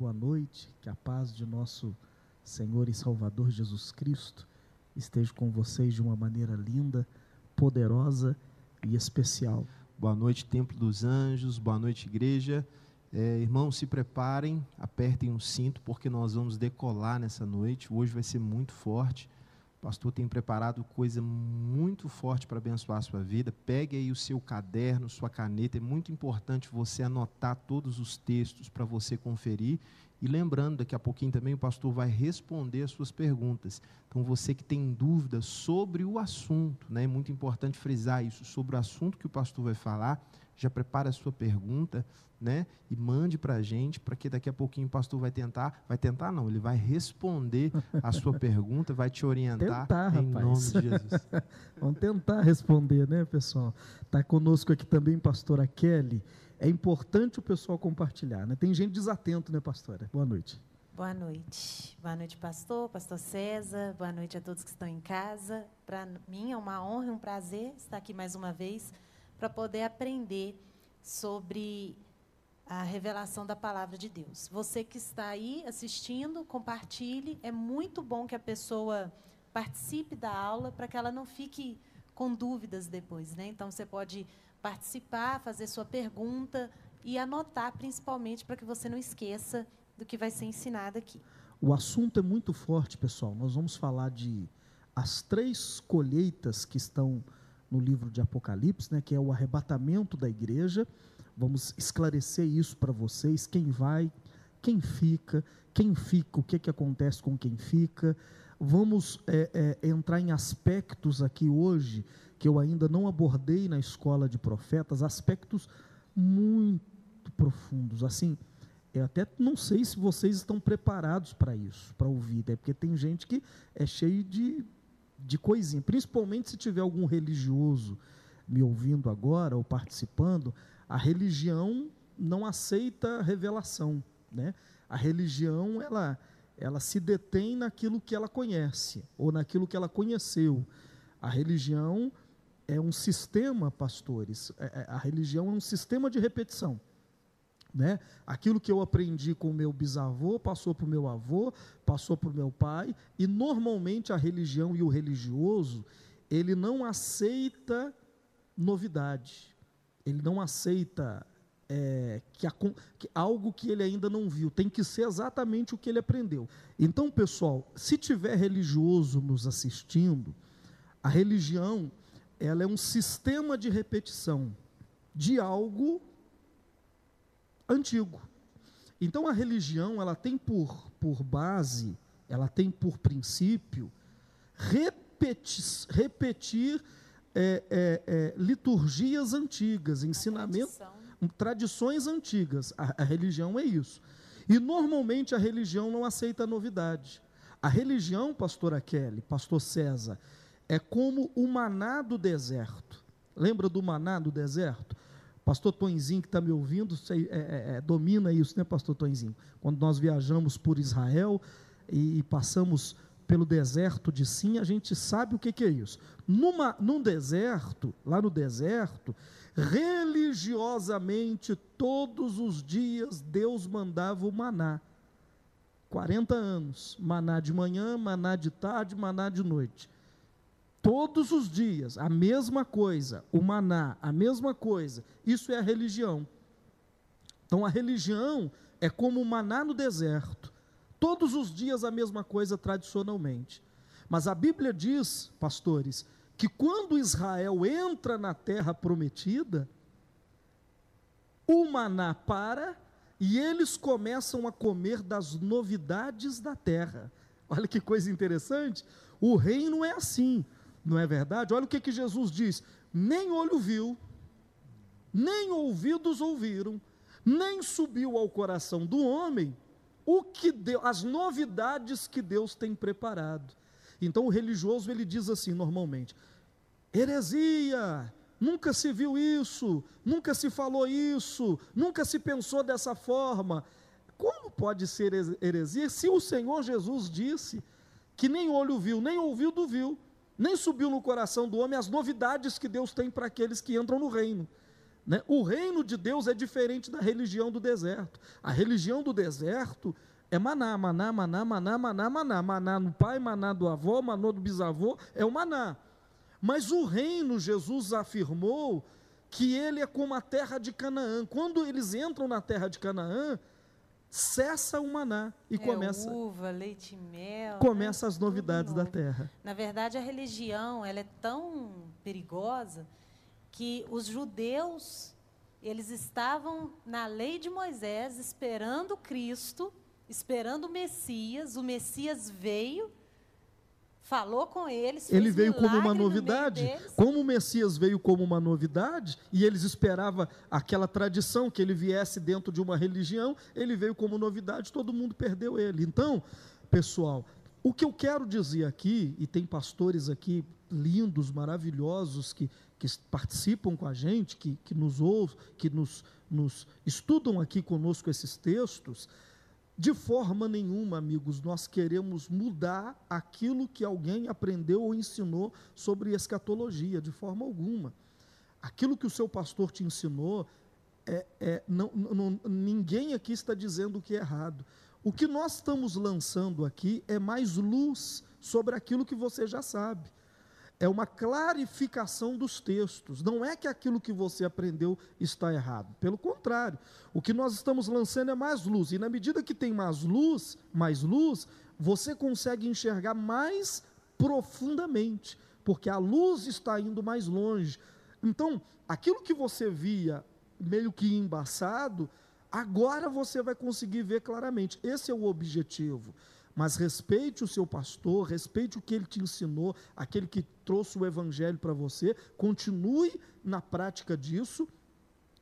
boa noite, que a paz de nosso Senhor e Salvador Jesus Cristo esteja com vocês de uma maneira linda, poderosa e especial. Boa noite, Templo dos Anjos, boa noite, igreja. É, irmãos, se preparem, apertem o cinto, porque nós vamos decolar nessa noite. Hoje vai ser muito forte. O pastor tem preparado coisa muito forte para abençoar a sua vida. Pegue aí o seu caderno, sua caneta. É muito importante você anotar todos os textos para você conferir. E lembrando, daqui a pouquinho também o pastor vai responder as suas perguntas. Então, você que tem dúvidas sobre o assunto, né, é muito importante frisar isso, sobre o assunto que o pastor vai falar, já prepara a sua pergunta, né? E mande para a gente, para que daqui a pouquinho o pastor vai tentar, vai tentar não, ele vai responder a sua pergunta, vai te orientar tentar, em rapaz. nome de Jesus. Vamos tentar responder, né, pessoal? Está conosco aqui também pastora Kelly. É importante o pessoal compartilhar, né? Tem gente desatento, né, pastora? Boa noite. Boa noite. Boa noite, pastor, pastor César. Boa noite a todos que estão em casa. Para mim é uma honra e um prazer estar aqui mais uma vez para poder aprender sobre a revelação da palavra de Deus. Você que está aí assistindo, compartilhe. É muito bom que a pessoa participe da aula para que ela não fique com dúvidas depois, né? Então você pode participar, fazer sua pergunta e anotar principalmente para que você não esqueça do que vai ser ensinado aqui. O assunto é muito forte, pessoal. Nós vamos falar de as três colheitas que estão no livro de Apocalipse, né, que é o arrebatamento da igreja. Vamos esclarecer isso para vocês, quem vai, quem fica, quem fica, o que, que acontece com quem fica. Vamos é, é, entrar em aspectos aqui hoje que eu ainda não abordei na escola de profetas, aspectos muito profundos. Assim, eu até não sei se vocês estão preparados para isso, para ouvir, é porque tem gente que é cheio de de coisinha, principalmente se tiver algum religioso me ouvindo agora ou participando, a religião não aceita revelação, né? A religião ela ela se detém naquilo que ela conhece ou naquilo que ela conheceu. A religião é um sistema, pastores. É, é a religião é um sistema de repetição. Né? Aquilo que eu aprendi com o meu bisavô passou para o meu avô, passou para o meu pai, e normalmente a religião e o religioso, ele não aceita novidade, ele não aceita é, que, a, que, algo que ele ainda não viu, tem que ser exatamente o que ele aprendeu. Então, pessoal, se tiver religioso nos assistindo, a religião ela é um sistema de repetição de algo antigo. Então a religião ela tem por, por base, ela tem por princípio repetir, repetir é, é, é, liturgias antigas, ensinamentos, tradições antigas. A, a religião é isso. E normalmente a religião não aceita novidade. A religião, pastora Kelly, pastor César, é como o maná do deserto. Lembra do maná do deserto? Pastor Tonzinho, que está me ouvindo, é, é, é, domina isso, né, Pastor Tonzinho? Quando nós viajamos por Israel e, e passamos pelo deserto de Sim, a gente sabe o que, que é isso. Numa, num deserto, lá no deserto, religiosamente, todos os dias, Deus mandava o maná. 40 anos, maná de manhã, maná de tarde, maná de noite. Todos os dias, a mesma coisa, o maná, a mesma coisa. Isso é a religião. Então a religião é como o maná no deserto. Todos os dias a mesma coisa tradicionalmente. Mas a Bíblia diz, pastores, que quando Israel entra na terra prometida, o maná para e eles começam a comer das novidades da terra. Olha que coisa interessante. O reino é assim. Não é verdade? Olha o que, que Jesus diz: nem olho viu, nem ouvidos ouviram, nem subiu ao coração do homem o que deu, as novidades que Deus tem preparado. Então o religioso ele diz assim normalmente: heresia, nunca se viu isso, nunca se falou isso, nunca se pensou dessa forma. Como pode ser heresia se o Senhor Jesus disse que nem olho viu, nem ouvido viu, nem subiu no coração do homem as novidades que Deus tem para aqueles que entram no reino. Né? O reino de Deus é diferente da religião do deserto. A religião do deserto é maná, maná, maná, maná, maná, maná. Maná no pai, maná do avô, maná do bisavô, é o maná. Mas o reino, Jesus afirmou que ele é como a terra de Canaã. Quando eles entram na terra de Canaã, cessa o maná e é começa uva, leite mel. Começa né? as novidades da terra. Na verdade, a religião, ela é tão perigosa que os judeus, eles estavam na lei de Moisés esperando Cristo, esperando o Messias, o Messias veio falou com eles. Ele veio como uma novidade. Como o Messias veio como uma novidade, e eles esperavam aquela tradição que ele viesse dentro de uma religião, ele veio como novidade, todo mundo perdeu ele. Então, pessoal, o que eu quero dizer aqui, e tem pastores aqui lindos, maravilhosos, que, que participam com a gente, que, que nos ouvem, que nos, nos estudam aqui conosco esses textos, de forma nenhuma, amigos, nós queremos mudar aquilo que alguém aprendeu ou ensinou sobre escatologia, de forma alguma. Aquilo que o seu pastor te ensinou, é, é, não, não, ninguém aqui está dizendo que é errado. O que nós estamos lançando aqui é mais luz sobre aquilo que você já sabe é uma clarificação dos textos. Não é que aquilo que você aprendeu está errado. Pelo contrário, o que nós estamos lançando é mais luz. E na medida que tem mais luz, mais luz, você consegue enxergar mais profundamente, porque a luz está indo mais longe. Então, aquilo que você via meio que embaçado, agora você vai conseguir ver claramente. Esse é o objetivo mas respeite o seu pastor, respeite o que ele te ensinou, aquele que trouxe o evangelho para você, continue na prática disso.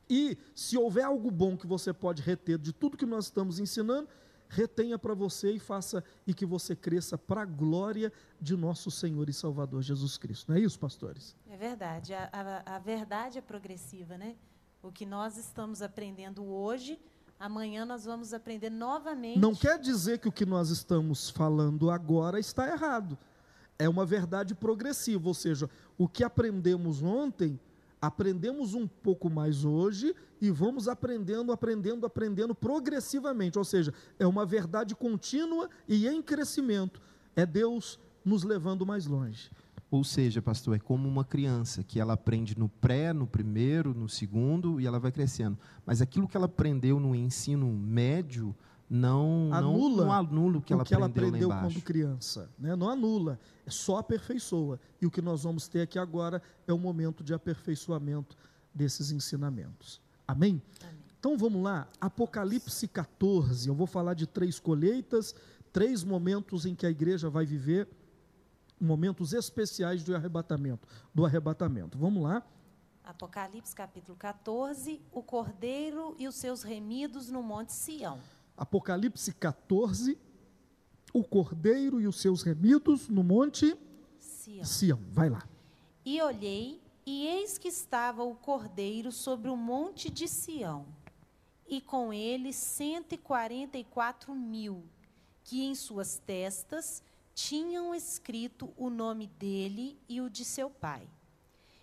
E se houver algo bom que você pode reter de tudo que nós estamos ensinando, retenha para você e faça e que você cresça para a glória de nosso Senhor e Salvador Jesus Cristo. Não é isso, pastores? É verdade. A, a, a verdade é progressiva, né? O que nós estamos aprendendo hoje Amanhã nós vamos aprender novamente. Não quer dizer que o que nós estamos falando agora está errado. É uma verdade progressiva, ou seja, o que aprendemos ontem, aprendemos um pouco mais hoje e vamos aprendendo, aprendendo, aprendendo progressivamente. Ou seja, é uma verdade contínua e em crescimento. É Deus nos levando mais longe. Ou seja, pastor, é como uma criança que ela aprende no pré, no primeiro, no segundo e ela vai crescendo. Mas aquilo que ela aprendeu no ensino médio não anula, não, não anula o que, ela, que ela aprendeu, quando criança. Né? Não anula, é só aperfeiçoa. E o que nós vamos ter aqui agora é o momento de aperfeiçoamento desses ensinamentos. Amém? Amém? Então vamos lá, Apocalipse 14. Eu vou falar de três colheitas, três momentos em que a igreja vai viver momentos especiais do arrebatamento, do arrebatamento. Vamos lá. Apocalipse capítulo 14, o cordeiro e os seus remidos no monte Sião. Apocalipse 14, o cordeiro e os seus remidos no monte Sião. Sião. Vai lá. E olhei, e eis que estava o cordeiro sobre o monte de Sião, e com ele cento e quarenta e quatro mil, que em suas testas tinham escrito o nome dele e o de seu pai.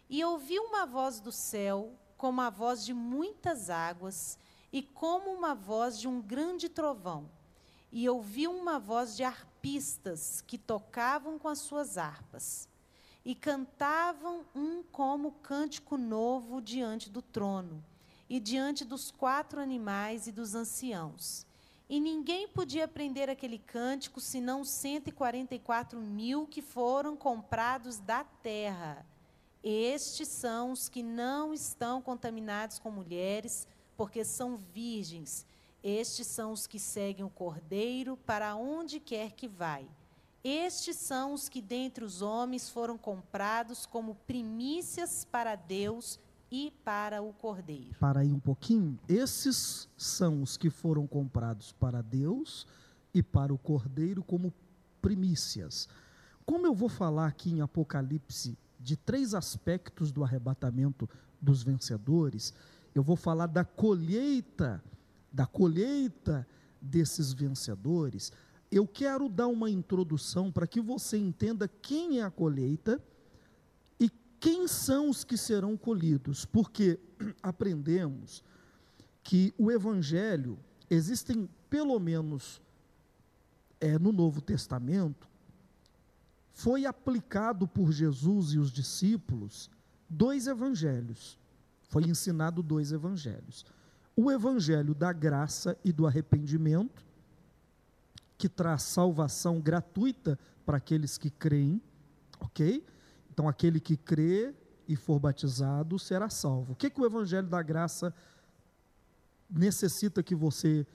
E ouvi uma voz do céu, como a voz de muitas águas, e como uma voz de um grande trovão. E ouvi uma voz de arpistas que tocavam com as suas harpas, e cantavam um como cântico novo diante do trono, e diante dos quatro animais e dos anciãos e ninguém podia aprender aquele cântico senão 144 mil que foram comprados da terra. Estes são os que não estão contaminados com mulheres, porque são virgens. Estes são os que seguem o Cordeiro para onde quer que vai. Estes são os que dentre os homens foram comprados como primícias para Deus e para o cordeiro. Para aí um pouquinho, esses são os que foram comprados para Deus e para o cordeiro como primícias. Como eu vou falar aqui em Apocalipse de três aspectos do arrebatamento dos vencedores, eu vou falar da colheita, da colheita desses vencedores. Eu quero dar uma introdução para que você entenda quem é a colheita quem são os que serão colhidos? Porque aprendemos que o Evangelho, existem pelo menos é, no Novo Testamento, foi aplicado por Jesus e os discípulos dois evangelhos. Foi ensinado dois evangelhos. O evangelho da graça e do arrependimento, que traz salvação gratuita para aqueles que creem, ok? Então, aquele que crê e for batizado será salvo. O que, que o evangelho da graça necessita que você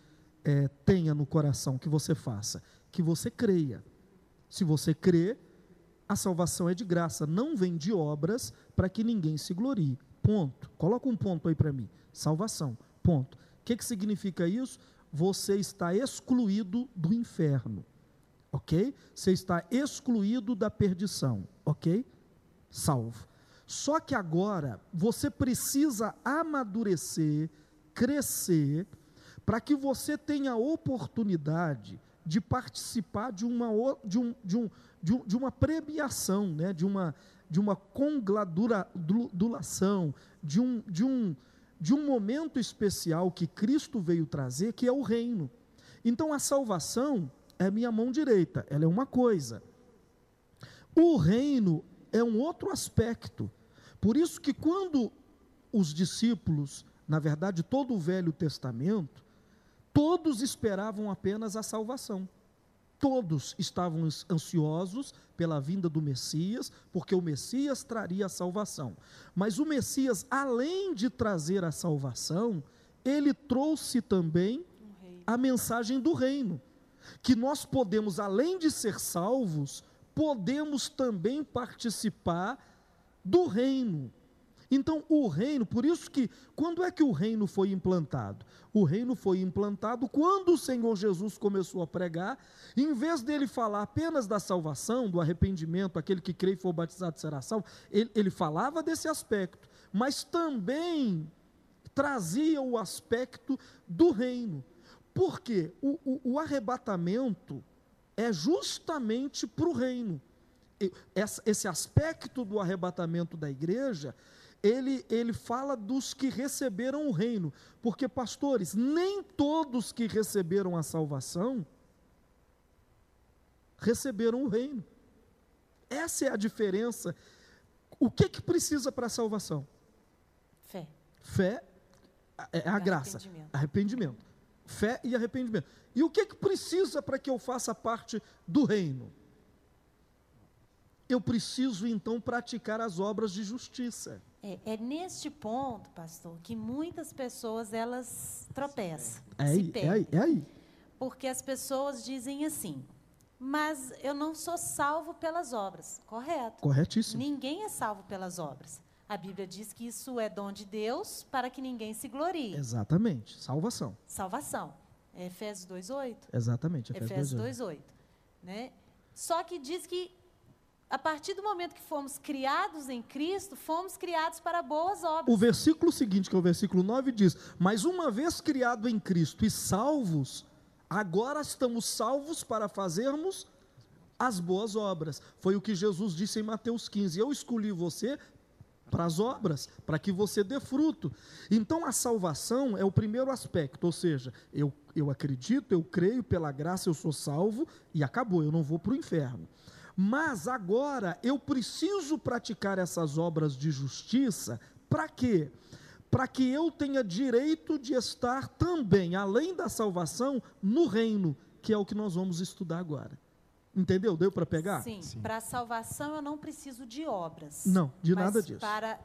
é, tenha no coração, que você faça? Que você creia. Se você crê, a salvação é de graça, não vem de obras para que ninguém se glorie. Ponto. Coloca um ponto aí para mim. Salvação. Ponto. O que, que significa isso? Você está excluído do inferno. Ok? Você está excluído da perdição. Ok? Salvo. Só que agora você precisa amadurecer, crescer, para que você tenha oportunidade de participar de uma, de um, de um, de, de uma premiação, né? de uma, de uma congratulação, de um, de, um, de um momento especial que Cristo veio trazer, que é o reino. Então a salvação é minha mão direita, ela é uma coisa. O reino é um outro aspecto. Por isso que quando os discípulos, na verdade todo o Velho Testamento, todos esperavam apenas a salvação. Todos estavam ansiosos pela vinda do Messias, porque o Messias traria a salvação. Mas o Messias, além de trazer a salvação, ele trouxe também a mensagem do reino. Que nós podemos, além de ser salvos, podemos também participar do reino. Então, o reino, por isso que, quando é que o reino foi implantado? O reino foi implantado quando o Senhor Jesus começou a pregar, em vez dele falar apenas da salvação, do arrependimento, aquele que crê e for batizado será salvo, ele, ele falava desse aspecto, mas também trazia o aspecto do reino. Porque o, o, o arrebatamento é justamente para o reino. Esse aspecto do arrebatamento da igreja ele, ele fala dos que receberam o reino, porque, pastores, nem todos que receberam a salvação receberam o reino. Essa é a diferença. O que, que precisa para a salvação? Fé. Fé é a graça. Arrependimento. arrependimento. Fé e arrependimento. E o que, que precisa para que eu faça parte do reino? Eu preciso então praticar as obras de justiça. É, é, neste ponto, pastor, que muitas pessoas elas tropeçam. É aí, é aí, é aí. Porque as pessoas dizem assim: mas eu não sou salvo pelas obras. Correto. Corretíssimo. Ninguém é salvo pelas obras. A Bíblia diz que isso é dom de Deus para que ninguém se glorie. Exatamente. Salvação. Salvação. É Efésios 2:8. Exatamente. Efésios 2:8, né? Só que diz que a partir do momento que fomos criados em Cristo, fomos criados para boas obras. O versículo seguinte, que é o versículo 9, diz: Mas uma vez criado em Cristo e salvos, agora estamos salvos para fazermos as boas obras. Foi o que Jesus disse em Mateus 15: Eu escolhi você para as obras, para que você dê fruto. Então a salvação é o primeiro aspecto, ou seja, eu, eu acredito, eu creio, pela graça eu sou salvo e acabou, eu não vou para o inferno. Mas agora eu preciso praticar essas obras de justiça, para quê? Para que eu tenha direito de estar também, além da salvação, no reino, que é o que nós vamos estudar agora. Entendeu? Deu para pegar? Sim. Sim. Para a salvação eu não preciso de obras. Não, de nada disso. Para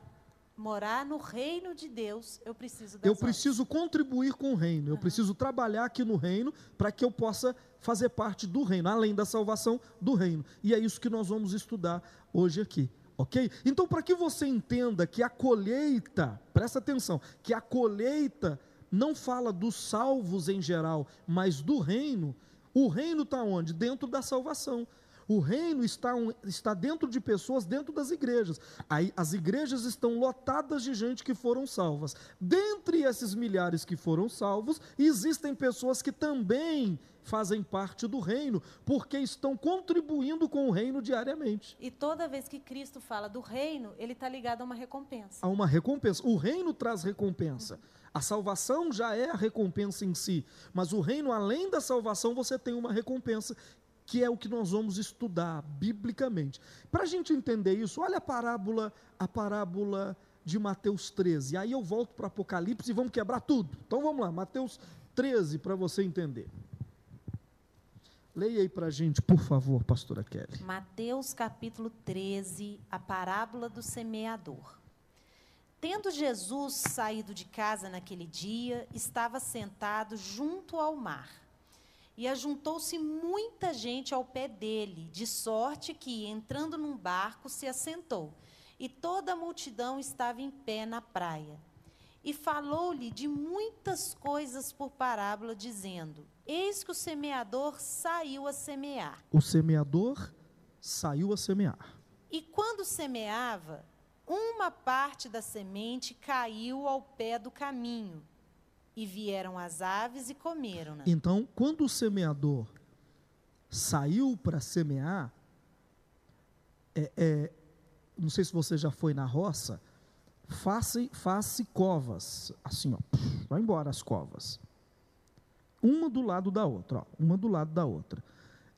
morar no reino de Deus, eu preciso das Eu preciso obras. contribuir com o reino, eu uhum. preciso trabalhar aqui no reino para que eu possa fazer parte do reino, além da salvação do reino. E é isso que nós vamos estudar hoje aqui. Ok? Então, para que você entenda que a colheita, presta atenção, que a colheita não fala dos salvos em geral, mas do reino, o reino está onde? Dentro da salvação. O reino está, um, está dentro de pessoas, dentro das igrejas. Aí as igrejas estão lotadas de gente que foram salvas. Dentre esses milhares que foram salvos, existem pessoas que também fazem parte do reino, porque estão contribuindo com o reino diariamente. E toda vez que Cristo fala do reino, ele está ligado a uma recompensa. A uma recompensa. O reino traz recompensa. A salvação já é a recompensa em si, mas o reino, além da salvação, você tem uma recompensa que é o que nós vamos estudar biblicamente. Para a gente entender isso, olha a parábola, a parábola de Mateus 13. Aí eu volto para Apocalipse e vamos quebrar tudo. Então vamos lá, Mateus 13, para você entender. Leia aí para a gente, por favor, pastora Kelly. Mateus capítulo 13, a parábola do semeador. Tendo Jesus saído de casa naquele dia, estava sentado junto ao mar e ajuntou-se muita gente ao pé dele, de sorte que, entrando num barco, se assentou. E toda a multidão estava em pé na praia. E falou-lhe de muitas coisas por parábola, dizendo: Eis que o semeador saiu a semear. O semeador saiu a semear. E quando semeava, uma parte da semente caiu ao pé do caminho e vieram as aves e comeram. -na. Então, quando o semeador saiu para semear, é, é, não sei se você já foi na roça, faça, faça covas, assim, ó, vai embora as covas. Uma do lado da outra, ó, uma do lado da outra.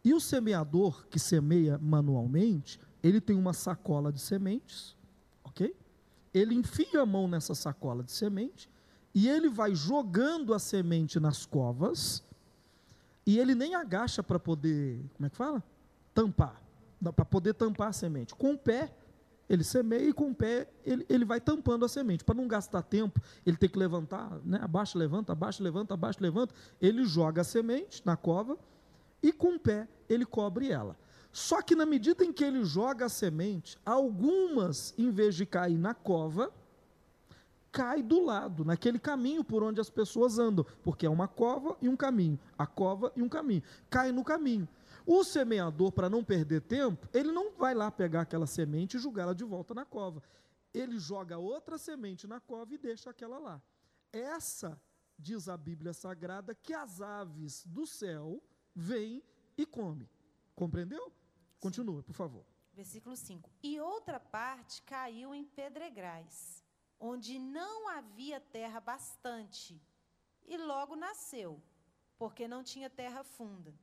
E o semeador que semeia manualmente, ele tem uma sacola de sementes, ok? Ele enfia a mão nessa sacola de semente e ele vai jogando a semente nas covas, e ele nem agacha para poder, como é que fala? Tampar, para poder tampar a semente. Com o pé, ele semeia e com o pé ele, ele vai tampando a semente. Para não gastar tempo, ele tem que levantar, né? abaixa, levanta, abaixa, levanta, abaixa, levanta. Ele joga a semente na cova e com o pé ele cobre ela. Só que na medida em que ele joga a semente, algumas, em vez de cair na cova, cai do lado, naquele caminho por onde as pessoas andam, porque é uma cova e um caminho, a cova e um caminho, cai no caminho. O semeador, para não perder tempo, ele não vai lá pegar aquela semente e jogá-la de volta na cova. Ele joga outra semente na cova e deixa aquela lá. Essa, diz a Bíblia Sagrada, que as aves do céu vêm e comem. Compreendeu? Continua, por favor. Versículo 5. E outra parte caiu em pedregais onde não havia terra bastante, e logo nasceu, porque não tinha terra funda.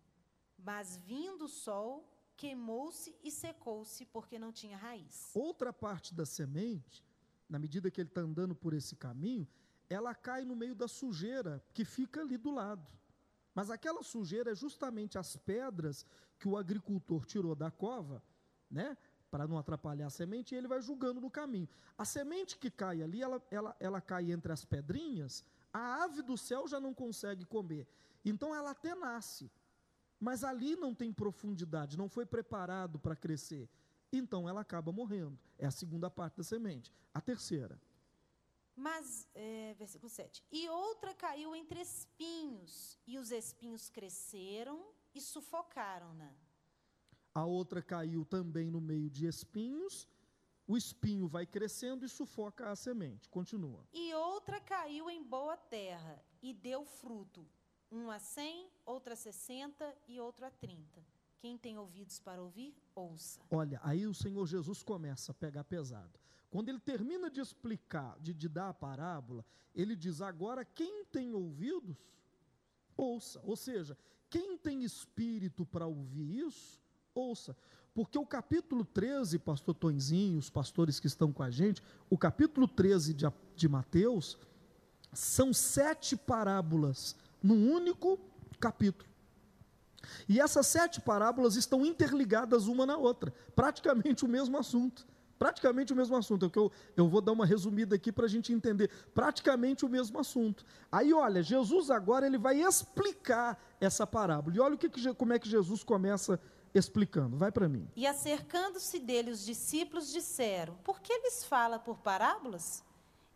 Mas vindo o sol, queimou-se e secou-se, porque não tinha raiz. Outra parte da semente, na medida que ele está andando por esse caminho, ela cai no meio da sujeira que fica ali do lado. Mas aquela sujeira é justamente as pedras que o agricultor tirou da cova, né? para não atrapalhar a semente, e ele vai julgando no caminho. A semente que cai ali, ela, ela, ela cai entre as pedrinhas, a ave do céu já não consegue comer. Então ela até nasce, mas ali não tem profundidade, não foi preparado para crescer. Então ela acaba morrendo. É a segunda parte da semente. A terceira. Mas, é, versículo 7. E outra caiu entre espinhos, e os espinhos cresceram e sufocaram-na a outra caiu também no meio de espinhos, o espinho vai crescendo e sufoca a semente. Continua. E outra caiu em boa terra e deu fruto, um a cem, outra a sessenta e outro a trinta. Quem tem ouvidos para ouvir, ouça. Olha, aí o Senhor Jesus começa a pegar pesado. Quando ele termina de explicar, de, de dar a parábola, ele diz: agora quem tem ouvidos, ouça. Ou seja, quem tem espírito para ouvir isso, ouça. Porque o capítulo 13, pastor Tonzinho, os pastores que estão com a gente, o capítulo 13 de, de Mateus, são sete parábolas num único capítulo. E essas sete parábolas estão interligadas uma na outra, praticamente o mesmo assunto. Praticamente o mesmo assunto. É que eu, eu vou dar uma resumida aqui para a gente entender. Praticamente o mesmo assunto. Aí, olha, Jesus agora ele vai explicar essa parábola. E olha o que, como é que Jesus começa explicando. Vai para mim. E acercando-se dele, os discípulos disseram: Por que lhes fala por parábolas?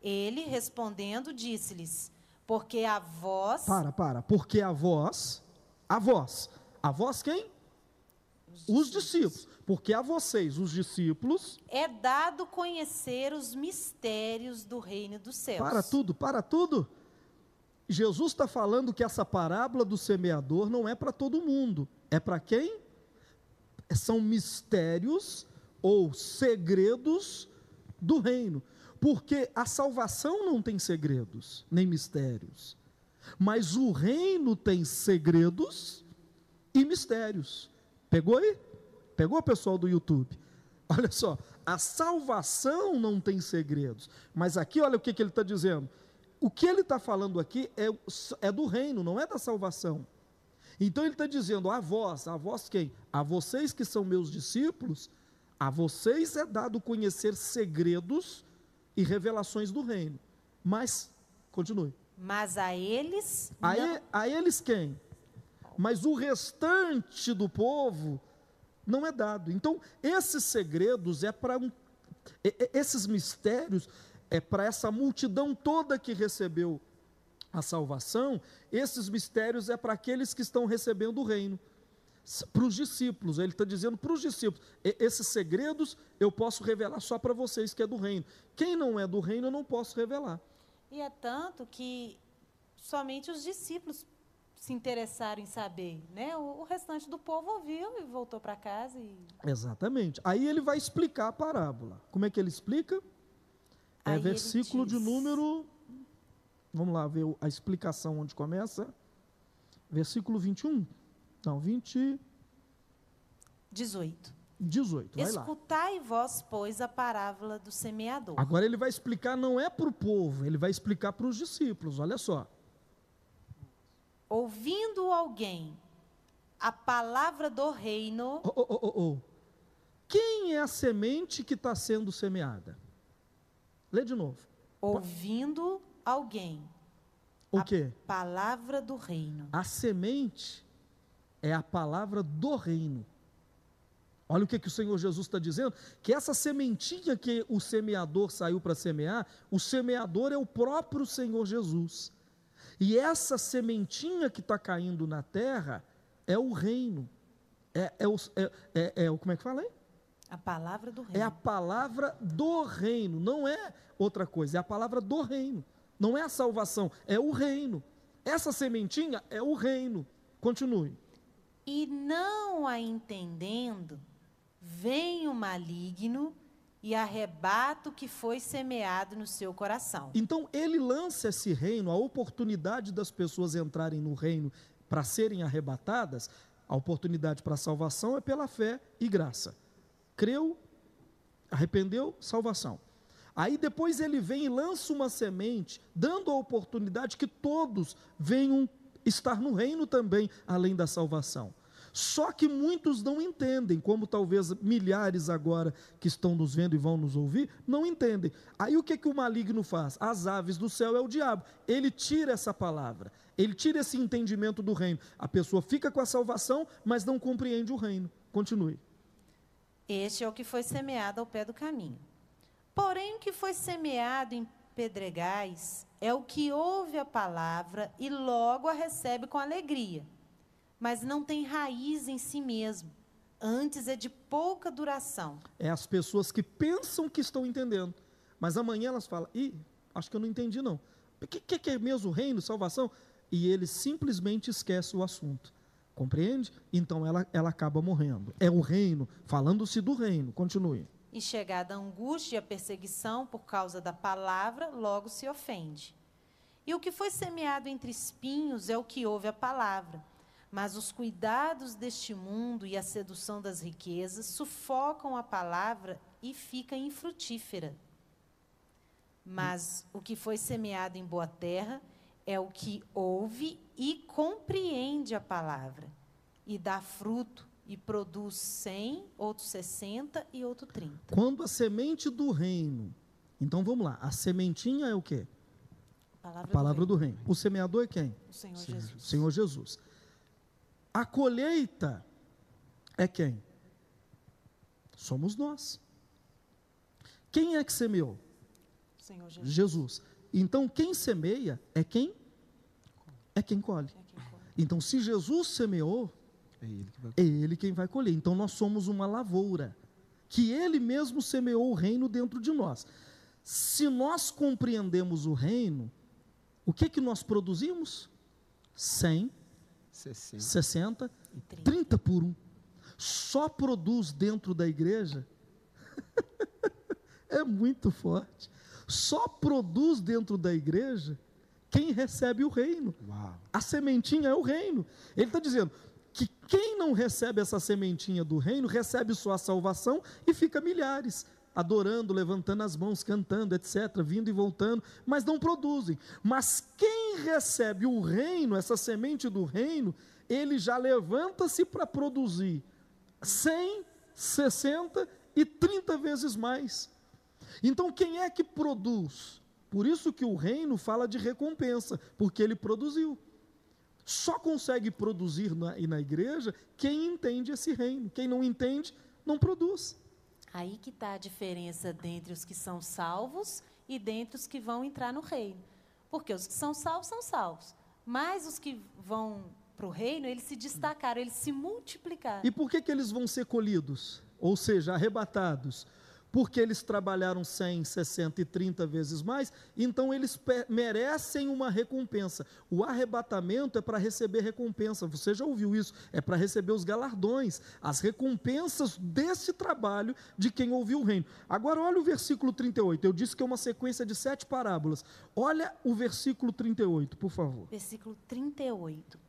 Ele, respondendo, disse-lhes: Porque a voz. Para, para. Porque a voz. A voz. A voz quem? Os discípulos. Porque a vocês, os discípulos. É dado conhecer os mistérios do reino dos céus. Para tudo, para tudo. Jesus está falando que essa parábola do semeador não é para todo mundo. É para quem? São mistérios ou segredos do reino. Porque a salvação não tem segredos, nem mistérios. Mas o reino tem segredos e mistérios. Pegou aí? Pegou, pessoal do YouTube? Olha só, a salvação não tem segredos. Mas aqui, olha o que, que ele está dizendo. O que ele está falando aqui é, é do reino, não é da salvação. Então ele está dizendo: a vós, a vós quem? A vocês que são meus discípulos, a vocês é dado conhecer segredos e revelações do reino. Mas, continue. Mas a eles. A, e, a eles quem? Mas o restante do povo não é dado. Então, esses segredos é para um, esses mistérios é para essa multidão toda que recebeu a salvação, esses mistérios é para aqueles que estão recebendo o reino. Para os discípulos, ele está dizendo para os discípulos: esses segredos eu posso revelar só para vocês que é do reino. Quem não é do reino, eu não posso revelar. E é tanto que somente os discípulos se interessaram em saber, né? O, o restante do povo ouviu e voltou para casa. E... Exatamente. Aí ele vai explicar a parábola. Como é que ele explica? É Aí versículo diz... de número. Vamos lá ver a explicação onde começa. Versículo 21. Não, 20. 18. 18, vai Escutai lá. vós, pois, a parábola do semeador. Agora ele vai explicar, não é para o povo, ele vai explicar para os discípulos, olha só ouvindo alguém a palavra do reino. Oh, oh, oh, oh. Quem é a semente que está sendo semeada? Lê de novo. Ouvindo alguém. O quê? Palavra do reino. A semente é a palavra do reino. Olha o que, que o Senhor Jesus está dizendo: que essa sementinha que o semeador saiu para semear, o semeador é o próprio Senhor Jesus. E essa sementinha que está caindo na terra é o reino. É, é, o, é, é, é. Como é que fala aí? A palavra do reino. É a palavra do reino, não é outra coisa, é a palavra do reino. Não é a salvação, é o reino. Essa sementinha é o reino. Continue. E não a entendendo, vem o maligno e arrebata o que foi semeado no seu coração. Então ele lança esse reino, a oportunidade das pessoas entrarem no reino para serem arrebatadas, a oportunidade para a salvação é pela fé e graça. Creu, arrependeu, salvação. Aí depois ele vem e lança uma semente, dando a oportunidade que todos venham estar no reino também, além da salvação. Só que muitos não entendem, como talvez milhares agora que estão nos vendo e vão nos ouvir, não entendem. Aí o que, que o maligno faz? As aves do céu é o diabo. Ele tira essa palavra, ele tira esse entendimento do reino. A pessoa fica com a salvação, mas não compreende o reino. Continue. Este é o que foi semeado ao pé do caminho. Porém, o que foi semeado em pedregais é o que ouve a palavra e logo a recebe com alegria mas não tem raiz em si mesmo. Antes é de pouca duração. É as pessoas que pensam que estão entendendo, mas amanhã elas falam: ih, acho que eu não entendi não. O que, que, é mesmo reino, salvação? E ele simplesmente esquece o assunto. Compreende? Então ela, ela acaba morrendo. É o reino, falando-se do reino. Continue. E chegada a angústia e a perseguição por causa da palavra, logo se ofende. E o que foi semeado entre espinhos é o que ouve a palavra mas os cuidados deste mundo e a sedução das riquezas sufocam a palavra e fica infrutífera. Mas o que foi semeado em boa terra é o que ouve e compreende a palavra, e dá fruto, e produz cem, outro sessenta e outro trinta. Quando a semente do reino. Então vamos lá, a sementinha é o quê? A palavra, a palavra do, reino. do, reino. O semeador é quem? O Senhor, Senhor Jesus. Senhor Jesus. A colheita é quem? Somos nós. Quem é que semeou? Senhor Jesus. Jesus. Então quem semeia é quem? É quem colhe. É quem colhe. Então se Jesus semeou, É ele, que vai... é ele quem vai colher. Então nós somos uma lavoura, que ele mesmo semeou o reino dentro de nós. Se nós compreendemos o reino, o que que nós produzimos? 100, 60. 60, E 30. 30 por um. Só produz dentro da igreja. é muito forte. Só produz dentro da igreja quem recebe o reino. Uau. A sementinha é o reino. Ele está dizendo que quem não recebe essa sementinha do reino recebe só a salvação e fica milhares, adorando, levantando as mãos, cantando, etc., vindo e voltando, mas não produzem. Mas quem recebe o reino, essa semente do reino, ele já levanta-se para produzir 100, 60 e 30 vezes mais. Então, quem é que produz? Por isso que o reino fala de recompensa, porque ele produziu. Só consegue produzir na, e na igreja quem entende esse reino. Quem não entende, não produz. Aí que está a diferença dentre os que são salvos e dentre os que vão entrar no reino. Porque os que são salvos são salvos. Mas os que vão para o reino, eles se destacaram, eles se multiplicaram. E por que, que eles vão ser colhidos? Ou seja, arrebatados? Porque eles trabalharam 100, 60 e 30 vezes mais, então eles merecem uma recompensa. O arrebatamento é para receber recompensa, você já ouviu isso? É para receber os galardões, as recompensas desse trabalho de quem ouviu o reino. Agora, olha o versículo 38. Eu disse que é uma sequência de sete parábolas. Olha o versículo 38, por favor. Versículo 38.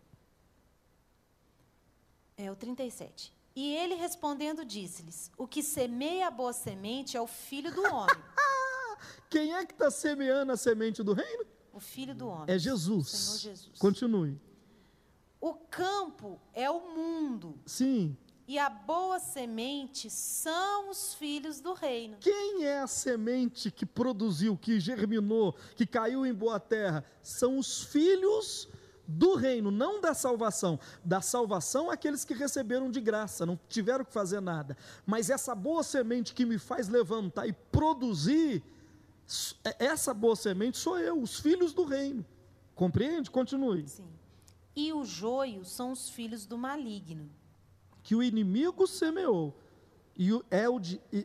É o 37. E ele respondendo disse-lhes: O que semeia a boa semente é o filho do homem. Quem é que está semeando a semente do reino? o filho do homem. É Jesus. Senhor Jesus. Continue. O campo é o mundo, Sim. e a boa semente são os filhos do reino. Quem é a semente que produziu, que germinou, que caiu em boa terra? São os filhos do reino, não da salvação. Da salvação, aqueles que receberam de graça, não tiveram que fazer nada. Mas essa boa semente que me faz levantar e produzir, s- essa boa semente sou eu, os filhos do reino. Compreende? Continue. Sim. E o joio são os filhos do maligno. que o inimigo semeou. E o- é o,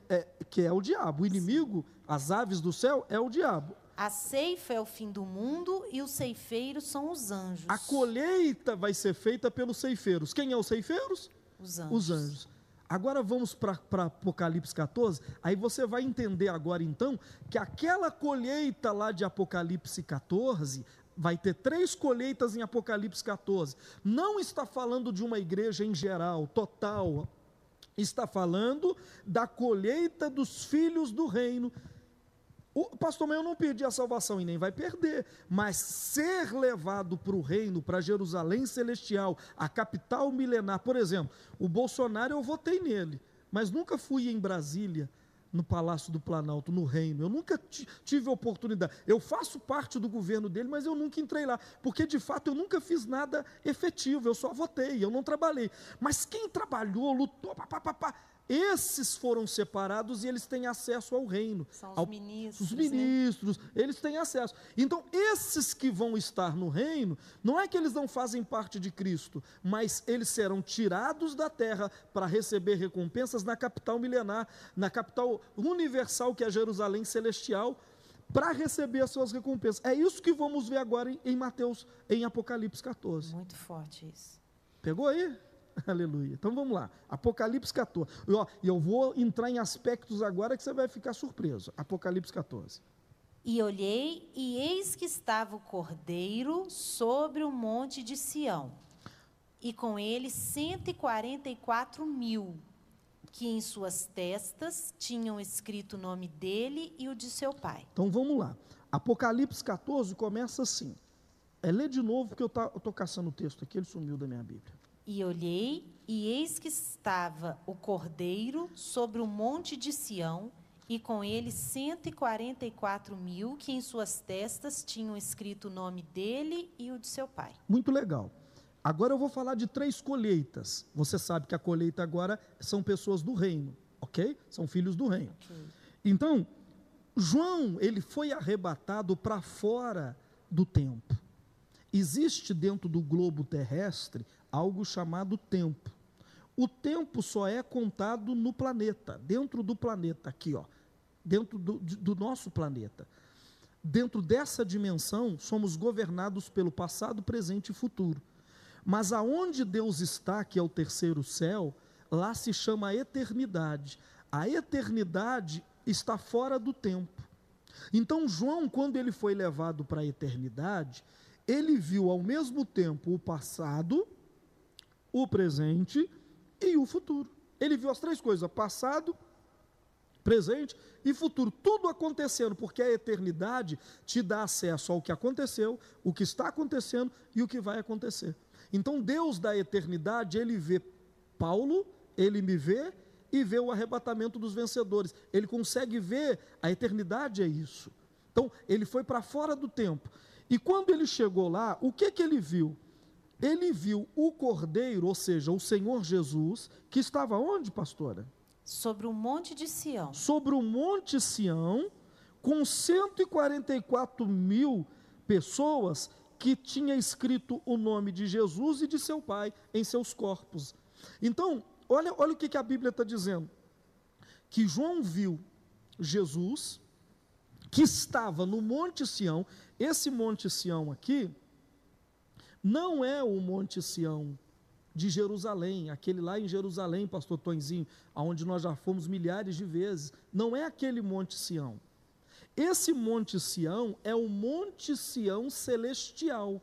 é- que é o diabo. O inimigo, as aves do céu, é o diabo. A ceifa é o fim do mundo e os ceifeiros são os anjos. A colheita vai ser feita pelos ceifeiros. Quem é os ceifeiros? Os anjos. Os anjos. Agora vamos para Apocalipse 14. Aí você vai entender agora então que aquela colheita lá de Apocalipse 14 vai ter três colheitas em Apocalipse 14. Não está falando de uma igreja em geral, total. Está falando da colheita dos filhos do reino. O pastor, mas eu não perdi a salvação e nem vai perder, mas ser levado para o reino, para Jerusalém celestial, a capital milenar, por exemplo, o Bolsonaro eu votei nele, mas nunca fui em Brasília, no Palácio do Planalto, no reino, eu nunca ti- tive oportunidade. Eu faço parte do governo dele, mas eu nunca entrei lá, porque de fato eu nunca fiz nada efetivo, eu só votei, eu não trabalhei. Mas quem trabalhou, lutou, pá, pá, pá, pá, esses foram separados e eles têm acesso ao reino. São os ao- ministros, os né? ministros, eles têm acesso. Então, esses que vão estar no reino, não é que eles não fazem parte de Cristo, mas eles serão tirados da terra para receber recompensas na capital milenar, na capital universal que é Jerusalém celestial, para receber as suas recompensas. É isso que vamos ver agora em, em Mateus, em Apocalipse 14. Muito forte isso. Pegou aí? Aleluia. Então vamos lá. Apocalipse 14. E ó, e eu vou entrar em aspectos agora que você vai ficar surpreso. Apocalipse 14. E olhei, e eis que estava o cordeiro sobre o monte de Sião, e com ele cento e quarenta e quatro mil, que em suas testas tinham escrito o nome dele e o de seu pai. Então vamos lá. Apocalipse 14 começa assim. É ler de novo, porque eu estou caçando o texto aqui, ele sumiu da minha Bíblia. E olhei, e eis que estava o cordeiro sobre o monte de Sião, e com ele cento e quarenta e quatro mil, que em suas testas tinham escrito o nome dele e o de seu pai. Muito legal. Agora eu vou falar de três colheitas. Você sabe que a colheita agora são pessoas do reino, ok? São filhos do reino. Então, João, ele foi arrebatado para fora do tempo. Existe dentro do globo terrestre algo chamado tempo. o tempo só é contado no planeta, dentro do planeta, aqui, ó, dentro do, do nosso planeta. Dentro dessa dimensão, somos governados pelo passado, presente e futuro. Mas aonde Deus está, que é o terceiro céu, lá se chama eternidade. A eternidade está fora do tempo. Então, João, quando ele foi levado para a eternidade, ele viu ao mesmo tempo o passado, o presente e o futuro. Ele viu as três coisas: passado, presente e futuro, tudo acontecendo, porque a eternidade te dá acesso ao que aconteceu, o que está acontecendo e o que vai acontecer. Então, Deus da eternidade, ele vê Paulo, ele me vê e vê o arrebatamento dos vencedores. Ele consegue ver a eternidade é isso. Então, ele foi para fora do tempo. E quando ele chegou lá, o que que ele viu? Ele viu o Cordeiro, ou seja, o Senhor Jesus, que estava onde, pastora? Sobre o monte de Sião. Sobre o monte Sião, com 144 mil pessoas que tinha escrito o nome de Jesus e de seu pai em seus corpos. Então, olha, olha o que, que a Bíblia está dizendo. Que João viu Jesus, que estava no Monte Sião. Esse Monte Sião aqui não é o Monte Sião de Jerusalém, aquele lá em Jerusalém, pastor Tonzinho, aonde nós já fomos milhares de vezes. Não é aquele Monte Sião. Esse Monte Sião é o Monte Sião celestial.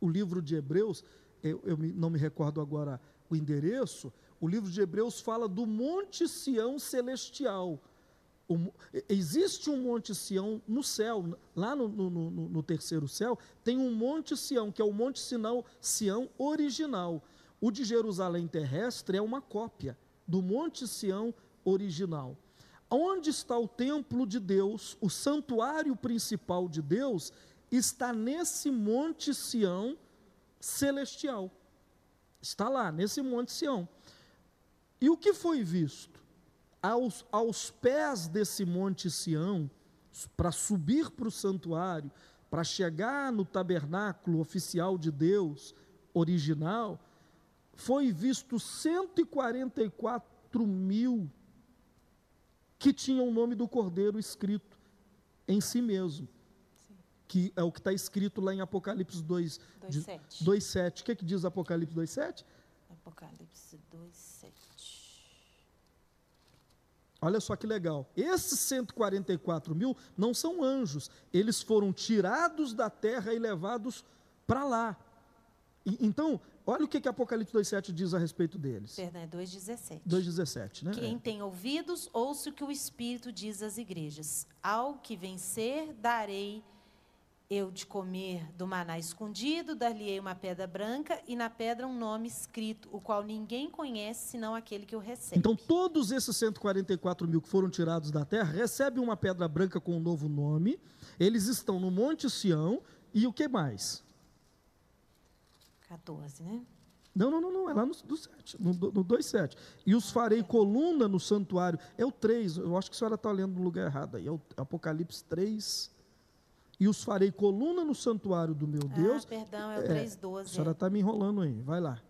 O livro de Hebreus, eu, eu não me recordo agora o endereço, o livro de Hebreus fala do Monte Sião celestial. Existe um Monte Sião no céu, lá no, no, no, no, terceiro céu, tem um Monte Sião, que é o Monte Sinal, Sião original. O de Jerusalém terrestre é uma cópia do Monte Sião original. Onde está o templo de Deus, o santuário principal de Deus, está nesse Monte Sião celestial. Está lá, nesse Monte Sião. E o que foi visto? Aos, aos pés desse Monte Sião, para subir para o santuário, para chegar no tabernáculo oficial de Deus, original, foi visto 144 mil que tinham o nome do Cordeiro escrito em si mesmo. Sim. Que é o que está escrito lá em Apocalipse 2, 2,7. O que, é que diz Apocalipse 2,7? Apocalipse 2,7. Olha só que legal. Esses 144 mil não são anjos, eles foram tirados da terra e levados para lá. E, então, olha o que, que Apocalipse 2,7 diz a respeito deles. Perdão, é 2,17. 2,17, né? Quem é. tem ouvidos, ouça o que o Espírito diz às igrejas. Ao que vencer, darei eu de comer do maná escondido, dar-lhe-ei uma pedra branca e na pedra um nome escrito, o qual ninguém conhece senão aquele que o recebe. Então, todos esses 144 mil que foram tirados da terra recebem uma pedra branca com um novo nome, eles estão no Monte Sião, e o que mais? 14, né? Não, não, não, não, é lá no, do 7, no, no 2,7. E os farei coluna no santuário. É o 3, eu acho que a senhora está lendo no lugar errado aí. É o Apocalipse 3, e os farei coluna no santuário do meu Deus. Ah, perdão, é o 3,12. É, a senhora está me enrolando aí, vai lá.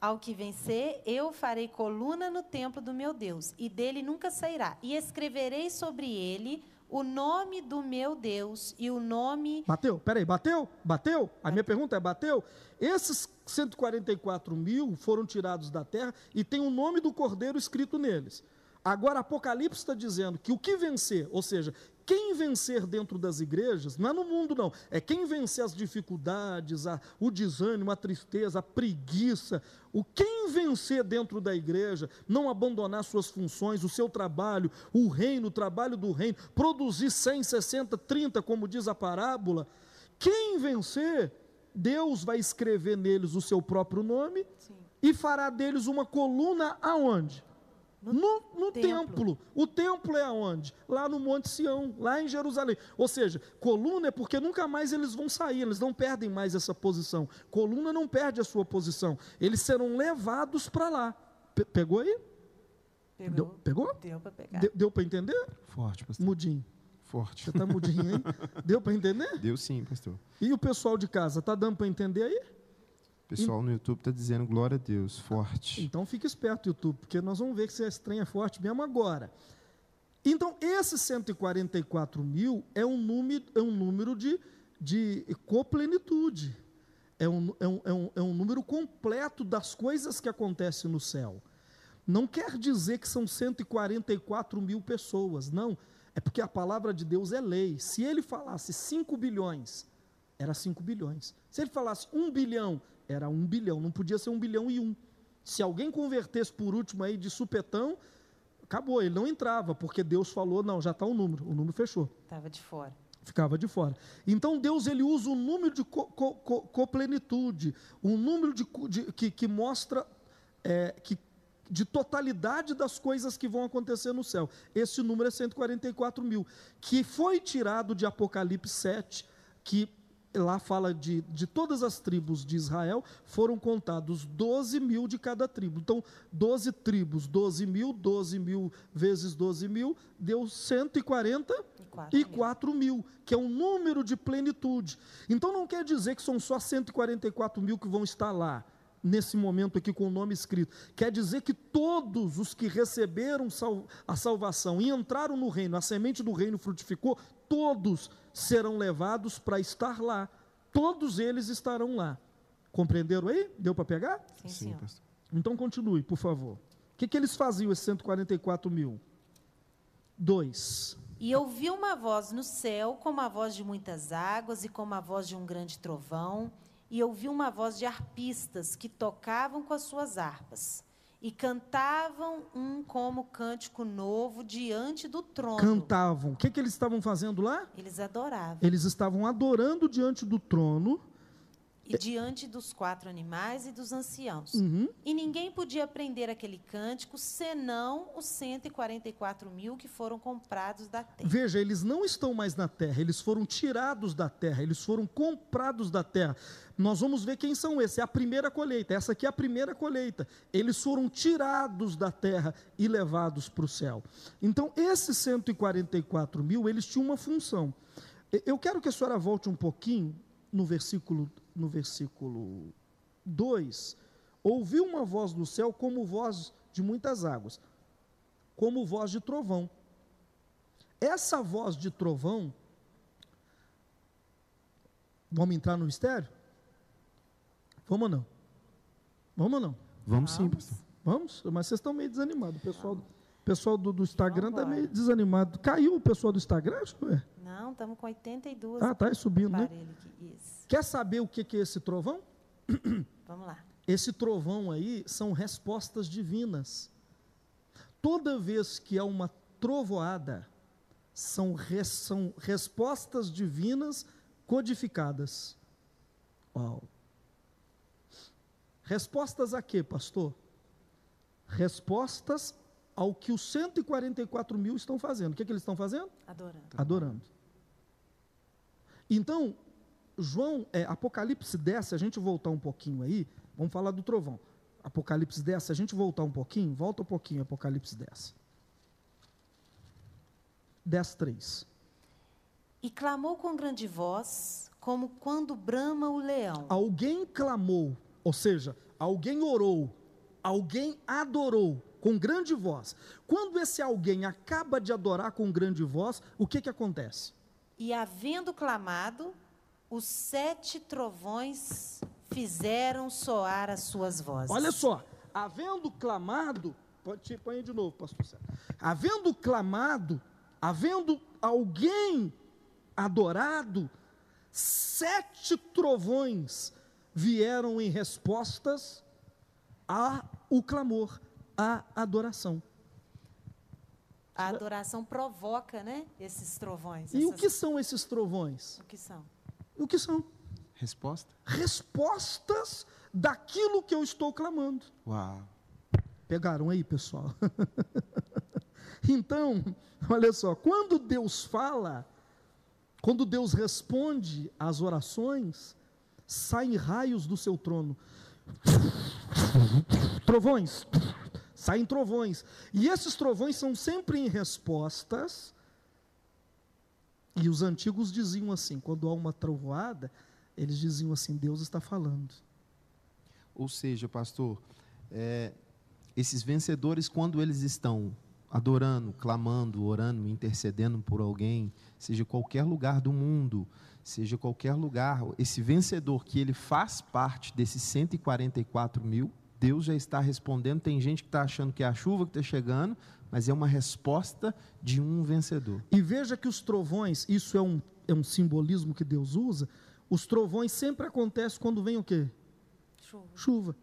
Ao que vencer, eu farei coluna no templo do meu Deus, e dele nunca sairá. E escreverei sobre ele o nome do meu Deus e o nome. Bateu? Peraí, bateu? Bateu? A minha pergunta é: bateu? Esses 144 mil foram tirados da terra e tem o nome do cordeiro escrito neles. Agora, Apocalipse está dizendo que o que vencer, ou seja, quem vencer dentro das igrejas, não é no mundo não, é quem vencer as dificuldades, a, o desânimo, a tristeza, a preguiça, o quem vencer dentro da igreja, não abandonar suas funções, o seu trabalho, o reino, o trabalho do reino, produzir 100, 60, 30, como diz a parábola, quem vencer, Deus vai escrever neles o seu próprio nome Sim. e fará deles uma coluna aonde? No, no, no templo. templo. O templo é aonde? Lá no Monte Sião, lá em Jerusalém. Ou seja, coluna é porque nunca mais eles vão sair, eles não perdem mais essa posição. Coluna não perde a sua posição. Eles serão levados para lá. Pe pegou aí? Pegou. Deu, pegou? Deu para pegar. Deu, deu para entender? Forte, pastor. Mudinho. Forte. Você está mudinho aí? deu para entender? Deu sim, pastor. E o pessoal de casa, está dando para entender aí? Pessoal no YouTube está dizendo glória a Deus, forte. Então fique esperto, YouTube, porque nós vamos ver que esse trem é forte mesmo agora. Então, esse 144 mil é um número, é um número de, de coplenitude. É um, é, um, é, um, é um número completo das coisas que acontecem no céu. Não quer dizer que são 144 mil pessoas, não. É porque a palavra de Deus é lei. Se ele falasse 5 bilhões, era 5 bilhões. Se ele falasse 1 bilhão, era 1 bilhão. Não podia ser 1 bilhão e 1. Se alguém convertesse por último aí de supetão, acabou, ele não entrava, porque Deus falou, não, já está o número, o número fechou. Estava de fora. Ficava de fora. Então Deus ele usa o número de coplenitude, co, co, um número de, de, que, que mostra é, que de totalidade das coisas que vão acontecer no céu. Esse número é 144 mil, que foi tirado de Apocalipse 7, que lá fala de, de todas as tribos de Israel, foram contados 12 mil de cada tribo. Então, 12 tribos, 12 mil, 12 mil vezes 12 mil, deu 144 mil. mil, que é um número de plenitude. Então, não quer dizer que são só 144 mil que vão estar lá nesse momento aqui com o nome escrito. Quer dizer que todos os que receberam a salvação e entraram no reino, a semente do reino frutificou, todos serão levados para estar lá. Todos eles estarão lá. Compreenderam aí? Deu para pegar? Sim, Sim pastor. Então continue, por favor. O que, que eles faziam, esses 144 mil? Dois. E ouvi uma voz no céu, como a voz de muitas águas e como a voz de um grande trovão e ouvi uma voz de arpistas que tocavam com as suas harpas e cantavam um como cântico novo diante do trono. Cantavam. O que, que eles estavam fazendo lá? Eles adoravam. Eles estavam adorando diante do trono e diante dos quatro animais e dos anciãos. Uhum. E ninguém podia aprender aquele cântico, senão os 144 mil que foram comprados da terra. Veja, eles não estão mais na terra, eles foram tirados da terra, eles foram comprados da terra. Nós vamos ver quem são esses. É a primeira colheita. Essa aqui é a primeira colheita. Eles foram tirados da terra e levados para o céu. Então, esses 144 mil, eles tinham uma função. Eu quero que a senhora volte um pouquinho no versículo, no versículo 2, ouviu uma voz do céu como voz de muitas águas, como voz de trovão. Essa voz de trovão, vamos entrar no mistério? Vamos ou não? Vamos ou não? Vamos sim, pastor. Vamos? Mas vocês estão meio desanimados. O pessoal, pessoal do, do Instagram está meio desanimado. Caiu o pessoal do Instagram? Acho que é. Não, estamos com 82. Ah, está subindo, né? Quer saber o que é esse trovão? Vamos lá. Esse trovão aí são respostas divinas. Toda vez que há uma trovoada, são, res, são respostas divinas codificadas. Uau. Respostas a quê, pastor? Respostas ao que os 144 mil estão fazendo. O que, é que eles estão fazendo? Adorando. Adorando. Então, João, é, Apocalipse 10, se a gente voltar um pouquinho aí, vamos falar do trovão. Apocalipse 10, se a gente voltar um pouquinho, volta um pouquinho, Apocalipse 10. 10, 3. E clamou com grande voz, como quando brama o leão. Alguém clamou, ou seja, alguém orou, alguém adorou com grande voz. Quando esse alguém acaba de adorar com grande voz, o que, que acontece? E havendo clamado, os sete trovões fizeram soar as suas vozes. Olha só, havendo clamado, pode põe de novo, pastor Sérgio. Havendo clamado, havendo alguém adorado, sete trovões vieram em respostas ao clamor, à adoração. A adoração provoca, né, esses trovões. E essas... o que são esses trovões? O que são? O que são? Resposta? Respostas daquilo que eu estou clamando. Uau. Pegaram aí, pessoal? então, olha só, quando Deus fala, quando Deus responde às orações, saem raios do seu trono. Trovões saem trovões. E esses trovões são sempre em respostas. E os antigos diziam assim: quando há uma trovoada, eles diziam assim: Deus está falando. Ou seja, pastor, é, esses vencedores, quando eles estão adorando, clamando, orando, intercedendo por alguém, seja qualquer lugar do mundo, seja qualquer lugar, esse vencedor que ele faz parte desses 144 mil, Deus já está respondendo. Tem gente que está achando que é a chuva que está chegando, mas é uma resposta de um vencedor. E veja que os trovões, isso é um, é um simbolismo que Deus usa, os trovões sempre acontecem quando vem o quê? Chuva. Chuva.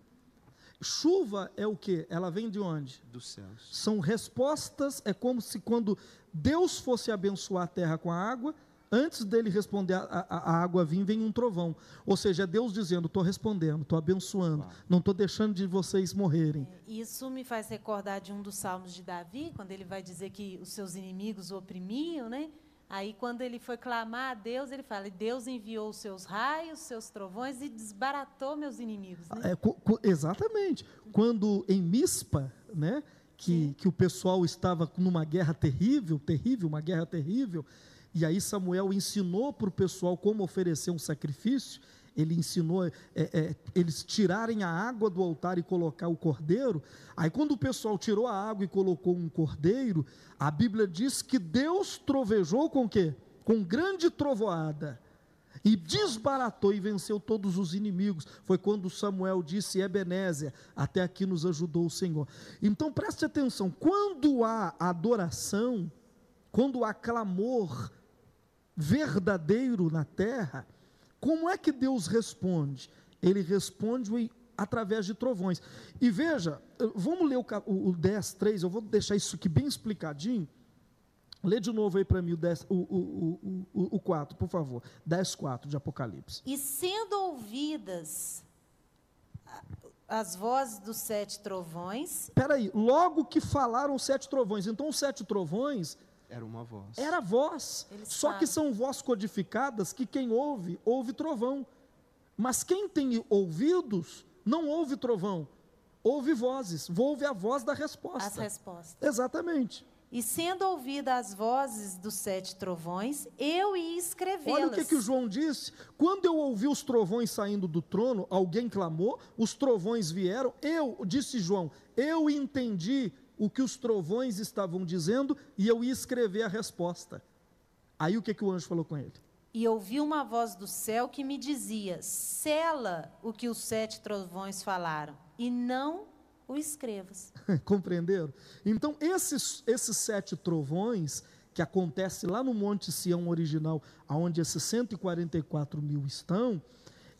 Chuva é o que? Ela vem de onde? Dos céus. São respostas, é como se quando Deus fosse abençoar a terra com a água, antes dele responder a, a, a água vir, vem um trovão. Ou seja, é Deus dizendo: estou respondendo, estou abençoando, Uau. não estou deixando de vocês morrerem. É, Isso me faz recordar de um dos salmos de Davi, quando ele vai dizer que os seus inimigos o oprimiam, né? Aí, quando ele foi clamar a Deus, ele fala: "E Deus enviou os seus raios, seus trovões e desbaratou meus inimigos. Né? É, co- co- exatamente. Quando em Mispa, né, que, que o pessoal estava numa guerra terrível, terrível, uma guerra terrível, e aí Samuel ensinou para o pessoal como oferecer um sacrifício. Ele ensinou é, é, eles tirarem a água do altar e colocar o cordeiro. Aí, quando o pessoal tirou a água e colocou um cordeiro, a Bíblia diz que Deus trovejou com quê? Com grande trovoada e desbaratou e venceu todos os inimigos. Foi quando Samuel disse: Ebenezer, até aqui nos ajudou o Senhor. Então preste atenção: quando há adoração, quando há clamor verdadeiro na terra, como é que Deus responde? Ele responde através de trovões. E veja, vamos ler o, o, o 10, 3, eu vou deixar isso aqui bem explicadinho. Lê de novo aí para mim o, 10, o, o, o, o, o 4, por favor. 10, 4 de Apocalipse. E sendo ouvidas as vozes dos sete trovões, Espera aí, logo que falaram os sete trovões, então os sete trovões Era uma voz. era voz, Eles só que falam. são vozes codificadas que quem ouve, ouve trovão. Mas quem tem ouvidos, não ouve trovão, ouve vozes, ouve a voz da as resposta. respostas. Exatamente. E sendo ouvidas as vozes dos sete trovões, eu ia escrevê-las. Olha o que, que o João disse. Quando eu ouvi os trovões saindo do trono, alguém clamou, os trovões vieram. Eu, disse João, eu entendi o que os trovões estavam dizendo e eu ia escrever a resposta. Aí o que, que o anjo falou com ele? E ouvi uma voz do céu que me dizia: Sela o que os sete trovões falaram, e não o escrevas. Compreenderam? Então, esses, esses sete trovões, que acontece lá no Monte Sião original, onde esses 144 mil estão,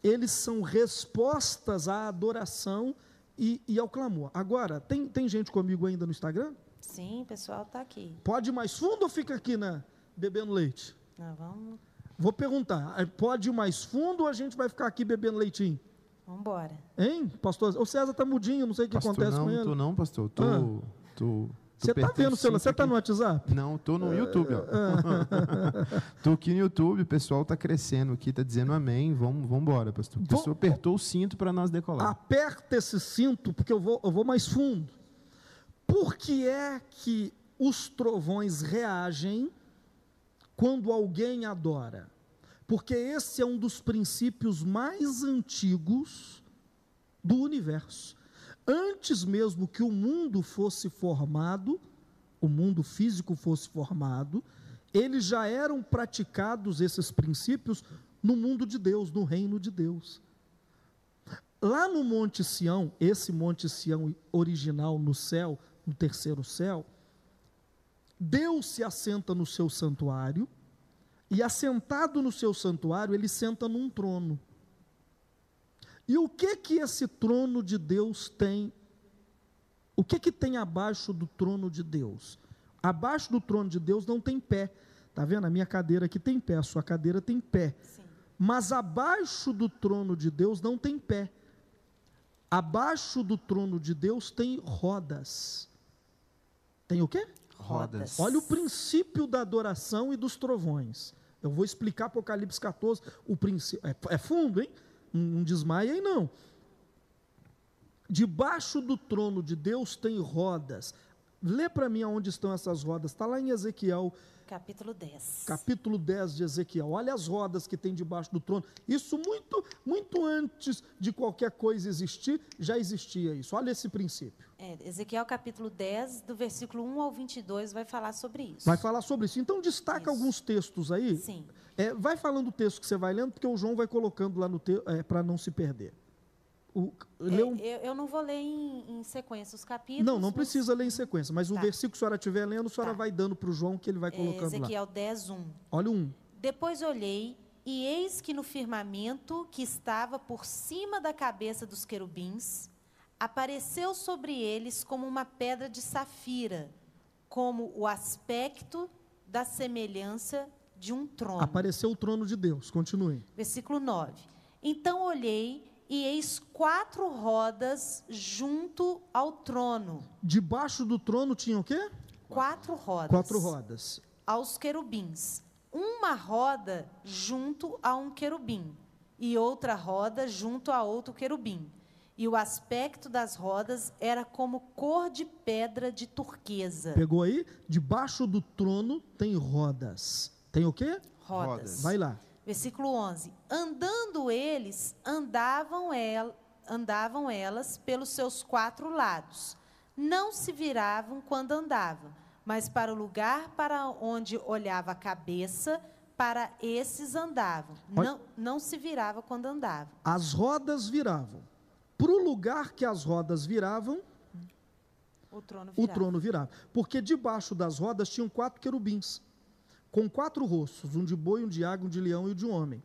eles são respostas à adoração e, e ao clamor. Agora, tem, tem gente comigo ainda no Instagram? Sim, o pessoal está aqui. Pode ir mais fundo ou fica aqui na bebendo leite? Nós vamos Vou perguntar, eh, pode ir mais fundo ou a gente vai ficar aqui bebendo leitinho? vamos embora. Hein, pastor? O César tá mudinho, não sei o que pastor, acontece não, com ele. tô não, pastor. Tô, Ah. tô Você tá vendo o celular? Você tá no WhatsApp? Não, tô no YouTube, ó. tô aqui no YouTube, o pessoal tá crescendo aqui, tá dizendo amém. Vamos, vamos embora, pastor. O pessoal apertou o cinto para nós decolar. Aperta esse cinto, porque eu vou, eu vou mais fundo. Por que é que os trovões reagem quando alguém adora? Porque esse é um dos princípios mais antigos do universo. Antes mesmo que o mundo fosse formado, o mundo físico fosse formado, eles já eram praticados esses princípios no mundo de Deus, no reino de Deus. Lá no Monte Sião, esse Monte Sião original no céu, no terceiro céu, Deus se assenta no seu santuário, e assentado no seu santuário, ele senta num trono. E o que que esse trono de Deus tem? O que que tem abaixo do trono de Deus? Abaixo do trono de Deus não tem pé. Tá vendo? A minha cadeira aqui tem pé, a sua cadeira tem pé. Sim. Mas abaixo do trono de Deus não tem pé. Abaixo do trono de Deus tem rodas. Tem o quê? Rodas. Olha o princípio da adoração e dos trovões. Eu vou explicar Apocalipse 14, o princípio. É, é fundo, hein? Não desmaia aí, não. Debaixo do trono de Deus tem rodas. Lê para mim aonde estão essas rodas. Está lá em Ezequiel, Capítulo 10. capítulo 10 de Ezequiel. Olha as rodas que tem debaixo do trono. Isso muito, muito antes de qualquer coisa existir, já existia isso. Olha esse princípio. É, Ezequiel capítulo 10, do versículo 1 ao 22, vai falar sobre isso. Vai falar sobre isso. Então destaca Isso. alguns textos aí. Sim. É, vai falando o texto que você vai lendo, porque o João vai colocando lá no texto para não se perder. O, É, lê um- eu, eu não vou ler em, em sequência os capítulos. não, não precisa ler em sequência, mas o Tá. versículo que a senhora estiver lendo, a senhora Tá. vai dando para o João que ele vai É, colocando lá. Ezequiel 10, 1. Olha um. Depois olhei, e eis que no firmamento que estava por cima da cabeça dos querubins, apareceu sobre eles como uma pedra de safira, como o aspecto da semelhança de um trono. Apareceu o trono de Deus. Continue. Versículo 9. Então olhei, e eis quatro rodas junto ao trono. Debaixo do trono tinha o quê? Quatro rodas. Quatro rodas. aos querubins. Uma roda junto a um querubim, e outra roda junto a outro querubim. E o aspecto das rodas era como cor de pedra de turquesa. Pegou aí? Debaixo do trono tem rodas. Tem o quê? Rodas. Vai lá. Versículo 11. Andando eles, andavam, el, andavam elas pelos seus quatro lados. Não se viravam quando andavam, mas para o lugar para onde olhava a cabeça, para esses andavam. Não, não se virava quando andavam. As rodas viravam. Para o lugar que as rodas viravam, O trono o virava. trono virava. Porque debaixo das rodas tinham quatro querubins, com quatro rostos, um de boi, um de águia, um de leão e um de homem.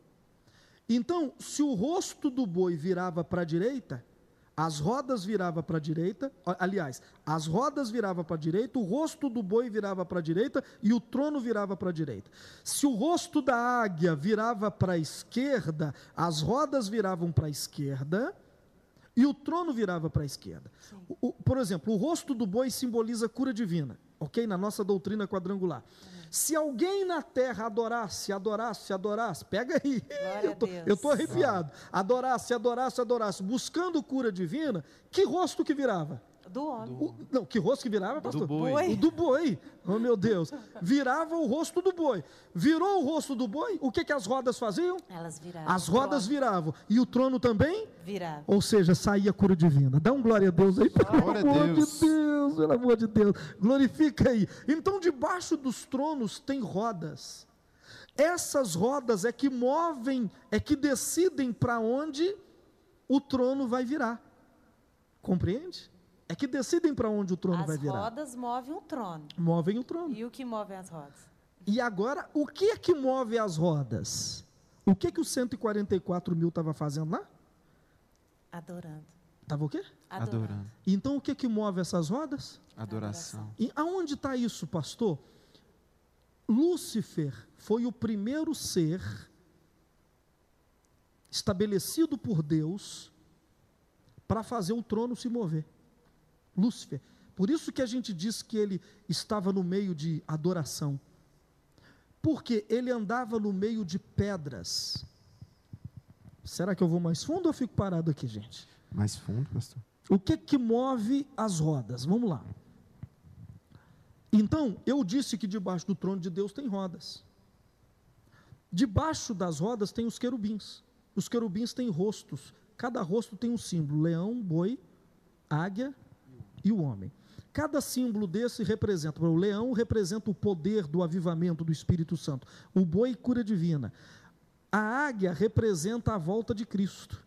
Então, se o rosto do boi virava para a direita, as rodas virava para a direita, aliás, as rodas virava para a direita, o rosto do boi virava para a direita e o trono virava para a direita. Se o rosto da águia virava para a esquerda, as rodas viravam para a esquerda e o trono virava para a esquerda. O- o- por exemplo, o rosto do boi simboliza cura divina, ok? Na nossa doutrina quadrangular. Se alguém na terra adorasse, adorasse, adorasse, pega aí, Glória eu tô arrepiado. Adorasse, adorasse, adorasse, buscando cura divina, que rosto que virava? Do homem. O- não, que rosto que virava, pastor? boi. O do boi. Oh, meu Deus. Virava o rosto do boi. Virou o rosto do boi, o que, que as rodas faziam? Elas viravam. As rodas viravam. E o trono também? viravam. Ou seja, saía a cura divina. Dá um glória a Deus aí, pelo Glória a amor Deus. de Deus, pelo amor de Deus. Glorifica aí. Então, debaixo dos tronos tem rodas. Essas rodas é que movem, é que decidem para onde o trono vai virar. Compreende? É que decidem para onde o trono As vai virar. rodas movem o trono. Movem o trono. E o que move as rodas? E agora, o que é que move as rodas? O que que os 144 mil estava fazendo lá? Adorando. Estava o quê? Adorando. Então, o que que move essas rodas? Adoração. E aonde está isso, pastor? Lúcifer foi o primeiro ser estabelecido por Deus para fazer o trono se mover. Lúcifer. Por isso que a gente diz que ele estava no meio de adoração. Porque ele andava no meio de pedras. Será que eu vou mais fundo ou fico parado aqui, gente? Mais fundo, pastor? O que que move as rodas? Vamos lá. Então, eu disse que debaixo do trono de Deus tem rodas. Debaixo das rodas tem os querubins. Os querubins têm rostos. Cada rosto tem um símbolo: leão, boi, águia e o homem. Cada símbolo desse representa. O leão representa o poder do avivamento do Espírito Santo. O boi, cura divina. A águia representa a volta de Cristo.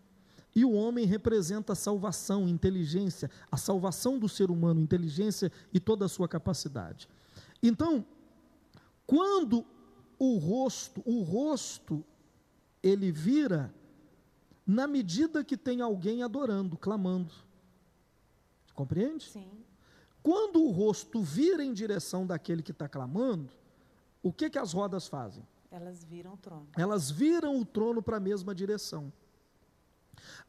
E o homem representa a salvação, inteligência, a salvação do ser humano, inteligência e toda a sua capacidade. Então, quando o rosto, o rosto, ele vira na medida que tem alguém adorando, clamando. Compreende? Sim. Quando o rosto vira em direção daquele que está clamando, o que, que as rodas fazem? Elas viram o trono. Elas viram o trono para a mesma direção.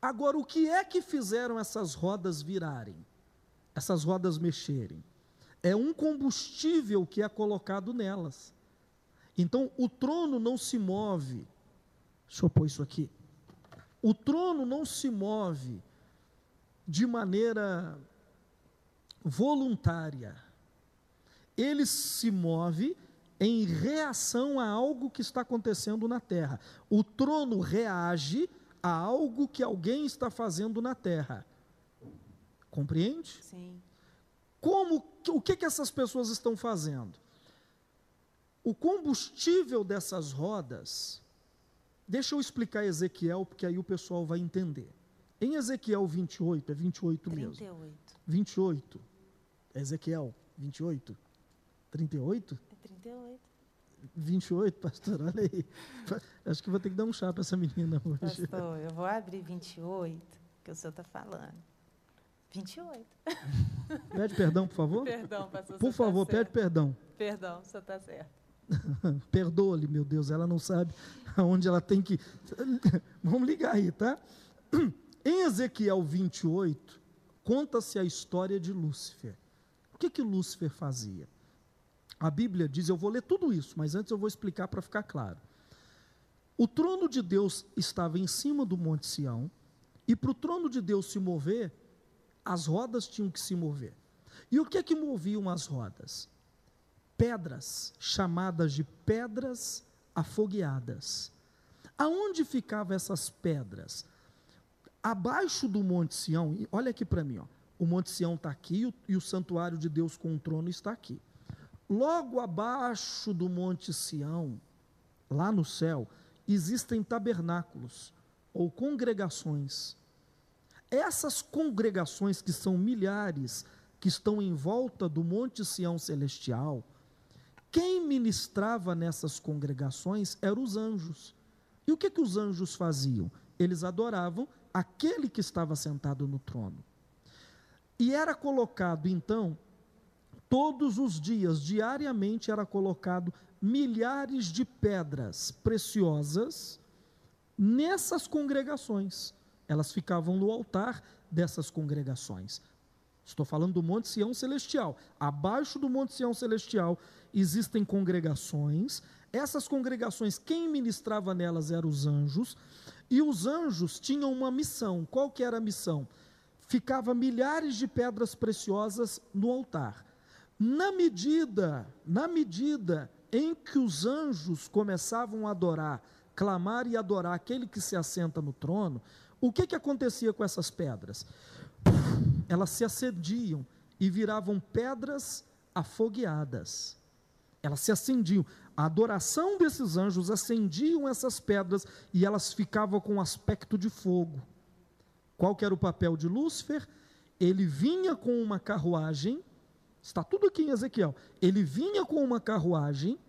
Agora, o que é que fizeram essas rodas virarem? Essas rodas mexerem? É um combustível que é colocado nelas. Então, o trono não se move. Deixa eu pôr isso aqui. O trono não se move de maneira voluntária. ele se move em reação a algo que está acontecendo na terra. O trono reage a algo que alguém está fazendo na terra. Compreende? Sim. Como, o que, que essas pessoas estão fazendo? O combustível dessas rodas, deixa eu explicar Ezequiel, porque aí o pessoal vai entender. Em Ezequiel 28, é 28 mesmo. 38. 28. Ezequiel 28? 38? É 38. 28, pastor, olha aí. Acho que vou ter que dar um chá para essa menina hoje. Pastor, eu vou abrir 28, que o senhor está falando. 28. Pede perdão, por favor. Perdão, pastor. Por favor, tá pede certo. perdão. Perdão, o senhor está certo. Perdoa-lhe, meu Deus, ela não sabe aonde ela tem que. Vamos ligar aí, tá? Em Ezequiel 28, conta-se a história de Lúcifer. O que que Lúcifer fazia? A Bíblia diz, eu vou ler tudo isso, mas antes eu vou explicar para ficar claro. O trono de Deus estava em cima do Monte Sião, e para o trono de Deus se mover, as rodas tinham que se mover. E o que é que moviam as rodas? Pedras, chamadas de pedras afogueadas. Aonde ficavam essas pedras? Abaixo do Monte Sião, olha aqui para mim, ó, o Monte Sião está aqui e o, santuário de Deus com o trono está aqui. Logo abaixo do Monte Sião, lá no céu, existem tabernáculos ou congregações. Essas congregações, que são milhares, que estão em volta do Monte Sião Celestial, quem ministrava nessas congregações eram os anjos. E o que, que os anjos faziam? Eles adoravam aquele que estava sentado no trono. E era colocado, então, todos os dias, diariamente, era colocado milhares de pedras preciosas nessas congregações. Elas ficavam no altar dessas congregações. Estou falando do Monte Sião Celestial. Abaixo do Monte Sião Celestial existem congregações. Essas congregações, quem ministrava nelas eram os anjos. E os anjos tinham uma missão. Qual que era a missão? Ficava milhares de pedras preciosas no altar. Na medida, na medida em que os anjos começavam a adorar, clamar e adorar aquele que se assenta no trono, o que, que acontecia com essas pedras? Elas se acendiam e viravam pedras afogueadas. Elas se acendiam. A adoração desses anjos acendiam essas pedras e elas ficavam com aspecto de fogo. Qual que era o papel de Lúcifer? Ele vinha com uma carruagem, está tudo aqui em Ezequiel. Ele vinha com uma carruagem,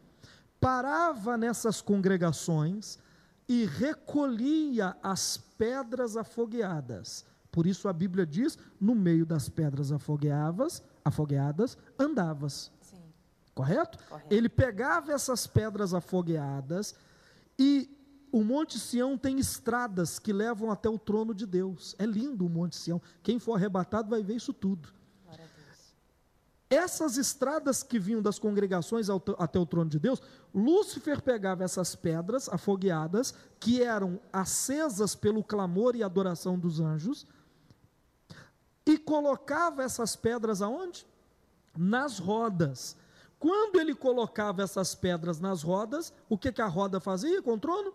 parava nessas congregações e recolhia as pedras afogueadas. Por isso a Bíblia diz: no meio das pedras afogueadas, afogueadas andavas. Correto? Correto. Ele pegava essas pedras afogueadas e o Monte Sião tem estradas que levam até o trono de Deus. É lindo o Monte Sião. Quem for arrebatado vai ver isso tudo. Essas estradas que vinham das congregações até o trono de Deus, Lúcifer pegava essas pedras afogueadas, que eram acesas pelo clamor e adoração dos anjos, e colocava essas pedras aonde? Nas rodas. Quando ele colocava essas pedras nas rodas, o que, que a roda fazia com o trono?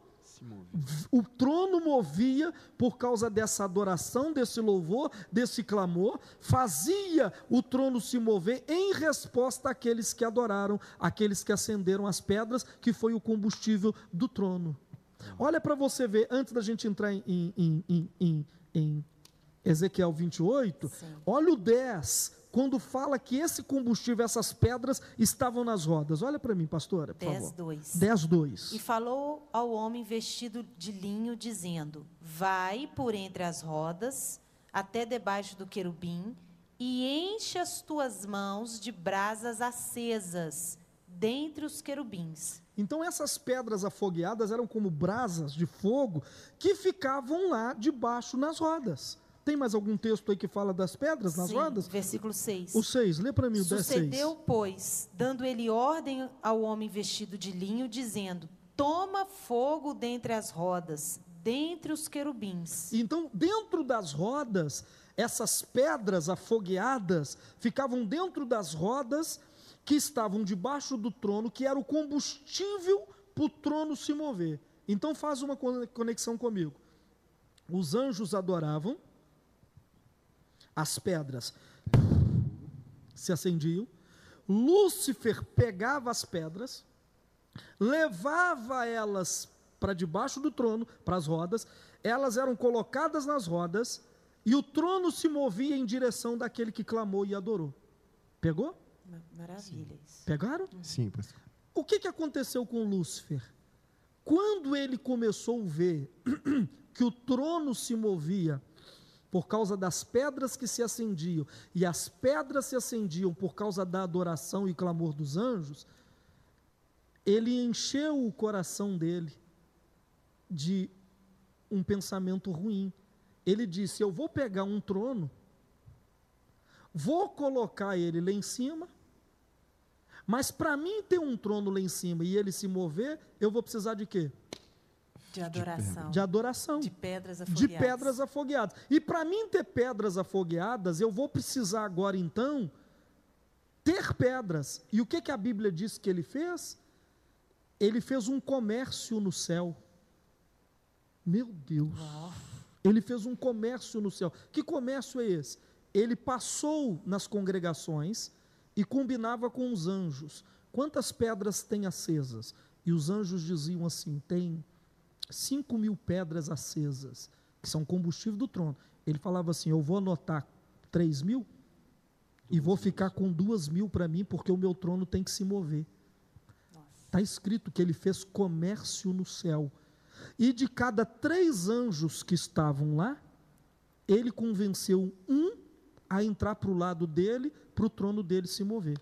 O trono movia por causa dessa adoração, desse louvor, desse clamor, fazia o trono se mover em resposta àqueles que adoraram, àqueles que acenderam as pedras, que foi o combustível do trono. Olha para você ver, antes da gente entrar em, em- em- em- em Ezequiel 28, Sim. olha o 10, quando fala que esse combustível, essas pedras, estavam nas rodas. Olha para mim, pastora, por 10, favor. 2. 10, 2. E falou ao homem vestido de linho, dizendo: Vai por entre as rodas, até debaixo do querubim, e enche as tuas mãos de brasas acesas dentre os querubins. Então essas pedras afogueadas eram como brasas de fogo que ficavam lá debaixo nas rodas. Tem mais algum texto aí que fala das pedras nas Sim, rodas? Versículo 6. O 6, lê para mim o 10, 6. Sucedeu, pois, dando ele ordem ao homem vestido de linho, dizendo: Toma fogo dentre as rodas, dentre os querubins. Então, dentro das rodas, essas pedras afogueadas ficavam dentro das rodas que estavam debaixo do trono, que era o combustível para o trono se mover. Então faz uma conexão comigo. Os anjos adoravam, as pedras se acendiam, Lúcifer pegava as pedras, levava elas para debaixo do trono, para as rodas, elas eram colocadas nas rodas e o trono se movia em direção daquele que clamou e adorou. Pegou? Maravilha isso. Pegaram? Sim, pastor. O que, que aconteceu com Lúcifer? Quando ele começou a ver que o trono se movia por causa das pedras que se acendiam, e as pedras se acendiam por causa da adoração e clamor dos anjos, ele encheu o coração dele de um pensamento ruim. Ele disse: Eu vou pegar um trono, vou colocar ele lá em cima, mas para mim ter um trono lá em cima e ele se mover, eu vou precisar de quê? De adoração. De adoração. De pedras afogueadas. De pedras afogueadas. E para mim ter pedras afogueadas, eu vou precisar agora então ter pedras. E o que, que a Bíblia diz que ele fez? Ele fez um comércio no céu. Meu Deus. Uau. Ele fez um comércio no céu. Que comércio é esse? Ele passou nas congregações e combinava com os anjos. Quantas pedras tem acesas? E os anjos diziam assim: tem cinco mil pedras acesas, que são combustível do trono. Ele falava assim: Eu vou anotar três mil e vou ficar com duas mil para mim, porque o meu trono tem que se mover. Está escrito que ele fez comércio no céu. E de cada três anjos que estavam lá, ele convenceu um a entrar para o lado dele, para o trono dele se mover.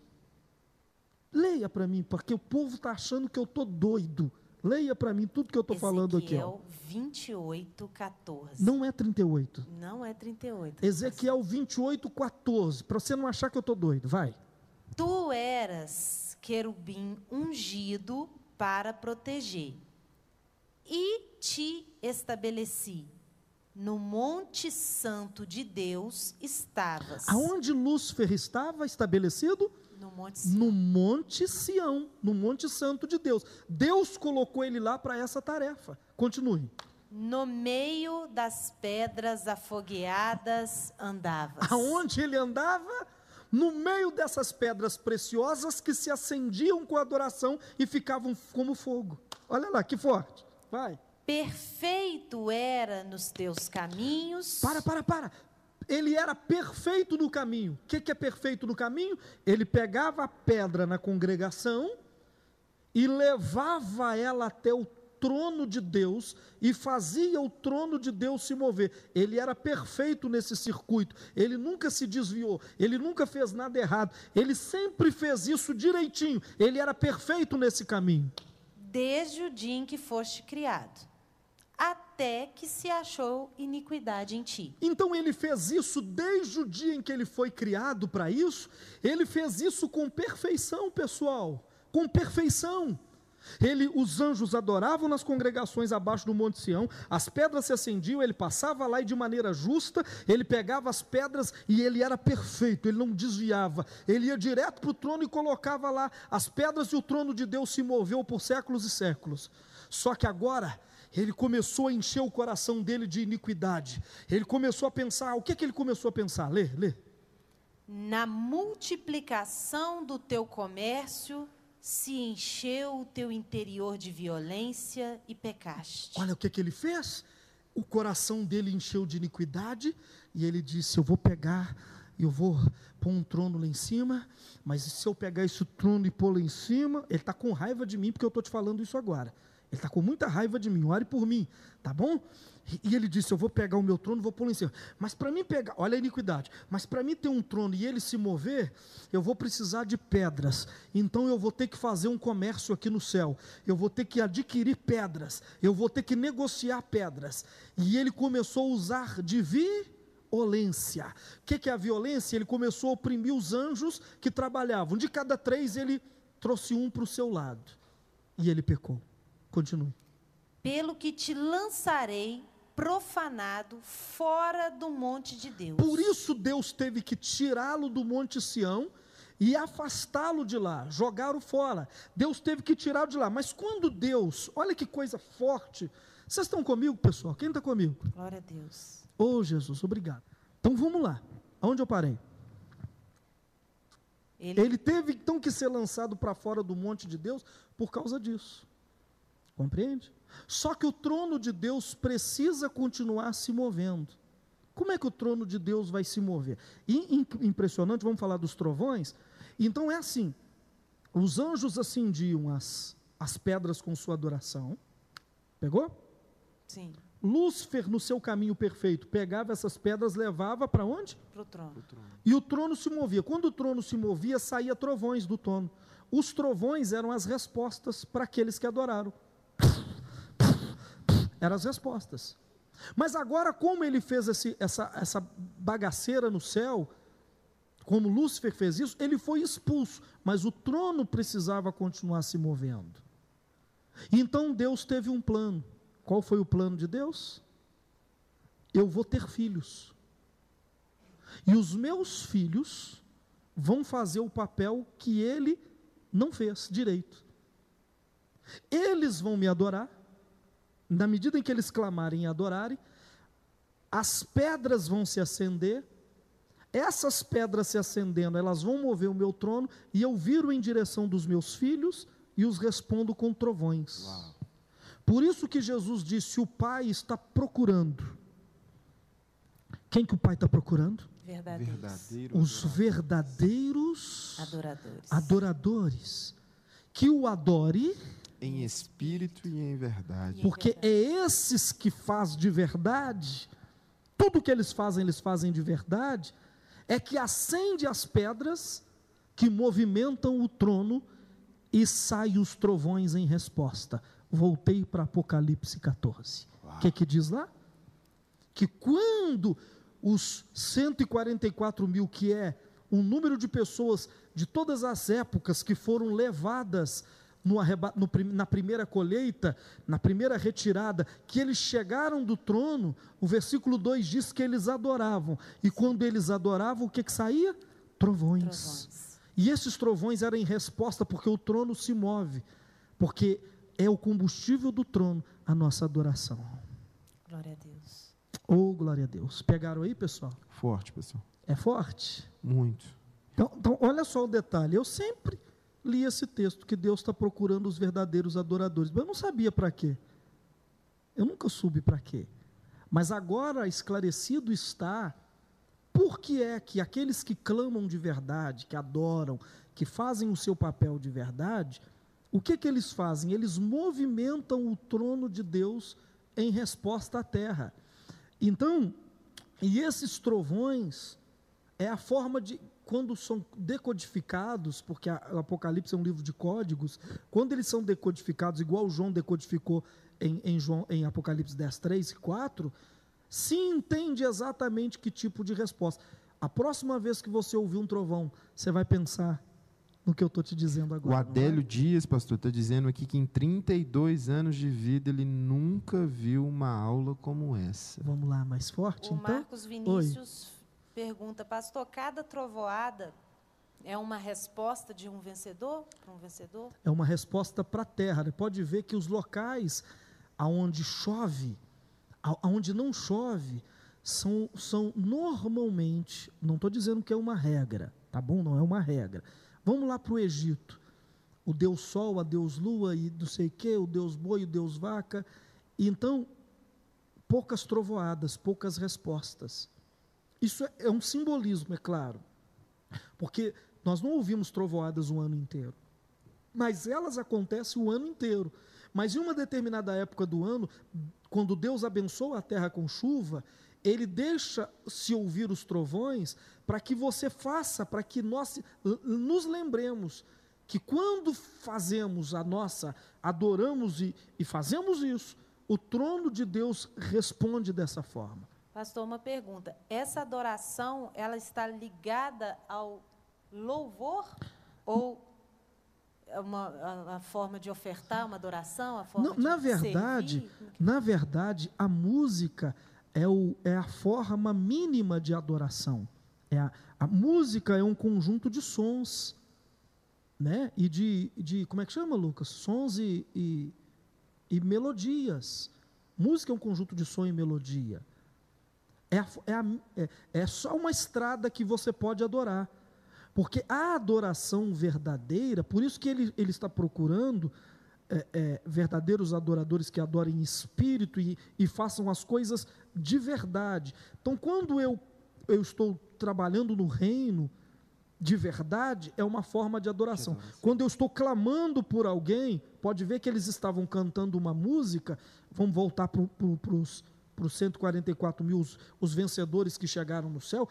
Leia para mim, porque o povo está achando que eu estou doido. Leia para mim tudo que eu estou falando aqui. Ezequiel 28, 14. Não é 38. Não é 38. Ezequiel 28, 14. Para você não achar que eu estou doido. Vai. Tu eras querubim ungido para proteger, e te estabeleci. No Monte Santo de Deus estavas. Aonde Lúcifer estava estabelecido? No Monte Sião. No Monte Sião, no Monte Santo de Deus. Deus colocou ele lá para essa tarefa. Continue. No meio das pedras afogueadas andavas. Aonde ele andava? No meio dessas pedras preciosas que se acendiam com a adoração e ficavam como fogo. Olha lá, que forte. Vai. Perfeito era nos teus caminhos. Para, para, para. Ele era perfeito no caminho. O que, que é perfeito no caminho? Ele pegava a pedra na congregação e levava ela até o trono de Deus e fazia o trono de Deus se mover. Ele era perfeito nesse circuito. Ele nunca se desviou. Ele nunca fez nada errado. Ele sempre fez isso direitinho. Ele era perfeito nesse caminho. Desde o dia em que foste criado, até que se achou iniquidade em ti. Então ele fez isso desde o dia em que ele foi criado para isso. Ele fez isso com perfeição, pessoal. Com perfeição. Ele, os anjos adoravam nas congregações abaixo do Monte Sião, as pedras se acendiam, ele passava lá e de maneira justa, ele pegava as pedras e ele era perfeito, ele não desviava, ele ia direto para o trono e colocava lá as pedras e o trono de Deus se moveu por séculos e séculos. Só que agora ele começou a encher o coração dele de iniquidade, ele começou a pensar, o que, que ele começou a pensar? Lê, lê. Na multiplicação do teu comércio se encheu o teu interior de violência e pecaste. Olha o que, que ele fez. O coração dele encheu de iniquidade e ele disse: Eu vou pegar, eu vou pôr um trono lá em cima, mas se eu pegar esse trono e pôr lá em cima, ele está com raiva de mim porque eu estou te falando isso agora. Ele está com muita raiva de mim, ore por mim, tá bom? E ele disse: Eu vou pegar o meu trono, vou pôr em cima. Mas para mim pegar, olha a iniquidade, mas para mim ter um trono e ele se mover, eu vou precisar de pedras. Então eu vou ter que fazer um comércio aqui no céu. Eu vou ter que adquirir pedras. Eu vou ter que negociar pedras. E ele começou a usar de violência. O que, que é a violência? Ele começou a oprimir os anjos que trabalhavam. De cada três, ele trouxe um para o seu lado. E ele pecou. Continue. Pelo que te lançarei profanado fora do monte de Deus. Por isso Deus teve que tirá-lo do Monte Sião e afastá-lo de lá, jogaram fora. Deus teve que tirar de lá. Mas quando Deus, olha que coisa forte. Vocês estão comigo, pessoal? Quem está comigo? Glória a Deus. Oh, Jesus, obrigado. Então vamos lá. Aonde eu parei? Ele, Ele teve então que ser lançado para fora do monte de Deus por causa disso. Compreende? Só que o trono de Deus precisa continuar se movendo. Como é que o trono de Deus vai se mover? E, impressionante, vamos falar dos trovões. Então é assim: os anjos acendiam as, as pedras com sua adoração. Pegou? Sim. Lúcifer, no seu caminho perfeito, pegava essas pedras, levava para onde? Para o trono. E o trono se movia. Quando o trono se movia, saía trovões do trono. Os trovões eram as respostas para aqueles que adoraram. Eram as respostas. Mas agora, como ele fez esse, essa, essa bagaceira no céu, como Lúcifer fez isso, ele foi expulso, mas o trono precisava continuar se movendo. Então Deus teve um plano. Qual foi o plano de Deus? Eu vou ter filhos. E os meus filhos vão fazer o papel que ele não fez direito. Eles vão me adorar, na medida em que eles clamarem e adorarem, as pedras vão se acender, essas pedras se acendendo, elas vão mover o meu trono, e eu viro em direção dos meus filhos e os respondo com trovões. Uau. Por isso que Jesus disse: o Pai está procurando. Quem que o Pai está procurando? Verdadeiros. Verdadeiro Os verdadeiros adoradores. adoradores. Que o adore em espírito e em verdade. Porque é esses que faz de verdade, tudo que eles fazem, eles fazem de verdade, é que acende as pedras que movimentam o trono e saem os trovões em resposta. Voltei para Apocalipse 14. O que, que diz lá? Que quando os 144 mil, que é um número de pessoas de todas as épocas que foram levadas no, no, na primeira colheita, na primeira retirada, que eles chegaram do trono, o versículo 2 diz que eles adoravam. E quando eles adoravam, o que, que saía? Trovões. trovões. E esses trovões eram em resposta, porque o trono se move, porque é o combustível do trono a nossa adoração. Glória a Deus. Oh, glória a Deus. Pegaram aí, pessoal? Forte, pessoal. É forte? Muito. Então, então olha só o detalhe. Eu sempre li esse texto, que Deus está procurando os verdadeiros adoradores. Mas eu não sabia para quê. Eu nunca soube para quê. Mas agora esclarecido está por que é que aqueles que clamam de verdade, que adoram, que fazem o seu papel de verdade, o que que eles fazem? Eles movimentam o trono de Deus em resposta à terra. Então, e esses trovões é a forma de quando são decodificados, porque o Apocalipse é um livro de códigos, quando eles são decodificados, igual João decodificou em, em, João, em Apocalipse 10, 3 e 4, se entende exatamente que tipo de resposta. A próxima vez que você ouvir um trovão, você vai pensar no que eu estou te dizendo agora. O Adélio é? Dias, pastor, está dizendo aqui que em 32 anos de vida ele nunca viu uma aula como essa. Vamos lá, mais forte o então? Marcos Vinícius Oi pergunta, pastor, cada trovoada é uma resposta de um vencedor para um vencedor? É uma resposta para a terra. Né? Pode ver que os locais aonde chove, aonde não chove, são, são normalmente, não estou dizendo que é uma regra, tá bom? Não é uma regra. Vamos lá para o Egito. O Deus Sol, a Deus Lua e não sei o que, o Deus Boi, o Deus Vaca. Então, poucas trovoadas, poucas respostas. Isso é, um simbolismo, é claro. Porque nós não ouvimos trovoadas o ano inteiro. Mas elas acontecem o ano inteiro. Mas em uma determinada época do ano, quando Deus abençoa a terra com chuva, ele deixa se ouvir os trovões para que você faça, para que nós nos lembremos que quando fazemos a nossa, adoramos e, e fazemos isso, o trono de Deus responde dessa forma. Pastor, uma pergunta. Essa adoração, ela está ligada ao louvor ou é uma a, a forma de ofertar uma adoração, a forma Não, de na verdade, servir? na verdade, a música é, o, é a forma mínima de adoração. É a, a música é um conjunto de sons, né? E de, de como é que chama, Lucas? Sons e, e, e melodias. Música é um conjunto de som e melodia. É, a, é, a, é, é só uma estrada que você pode adorar. Porque a adoração verdadeira, por isso que ele, ele está procurando é, é, verdadeiros adoradores que adorem em espírito e, e, façam as coisas de verdade. Então, quando eu, eu estou trabalhando no reino de verdade, é uma forma de adoração. Quando eu estou clamando por alguém, pode ver que eles estavam cantando uma música, vamos voltar para pro, os 144 mil, os, os vencedores que chegaram no céu,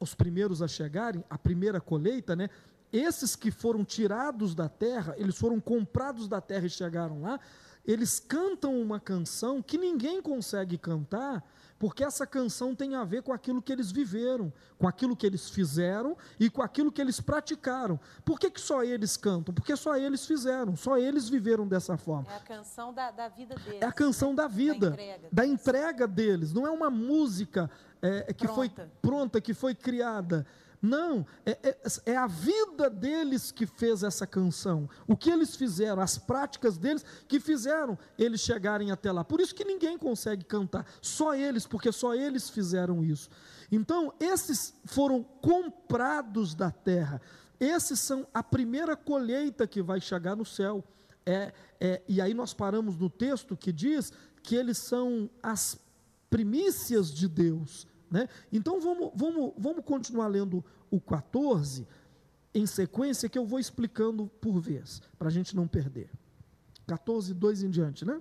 os primeiros a chegarem, a primeira colheita, né? Esses que foram tirados da terra, eles foram comprados da terra e chegaram lá, eles cantam uma canção que ninguém consegue cantar, porque essa canção tem a ver com aquilo que eles viveram, com aquilo que eles fizeram e com aquilo que eles praticaram. Por que, que só eles cantam? Porque só eles fizeram, só eles viveram dessa forma. É a canção da, da vida deles. É a canção né? da vida, da entrega, da entrega, deles. Não é uma música é, que pronta. foi pronta, que foi criada. Não, é, é, é, a vida deles que fez essa canção. O que eles fizeram, as práticas deles que fizeram eles chegarem até lá. Por isso que ninguém consegue cantar, só eles, porque só eles fizeram isso. Então, esses foram comprados da terra. Esses são a primeira colheita que vai chegar no céu. É, é, e aí nós paramos no texto que diz que eles são as primícias de Deus. Né? Então vamos, vamos, vamos continuar lendo o 14 em sequência, que eu vou explicando por vez, para a gente não perder. 14, 2 em diante, né?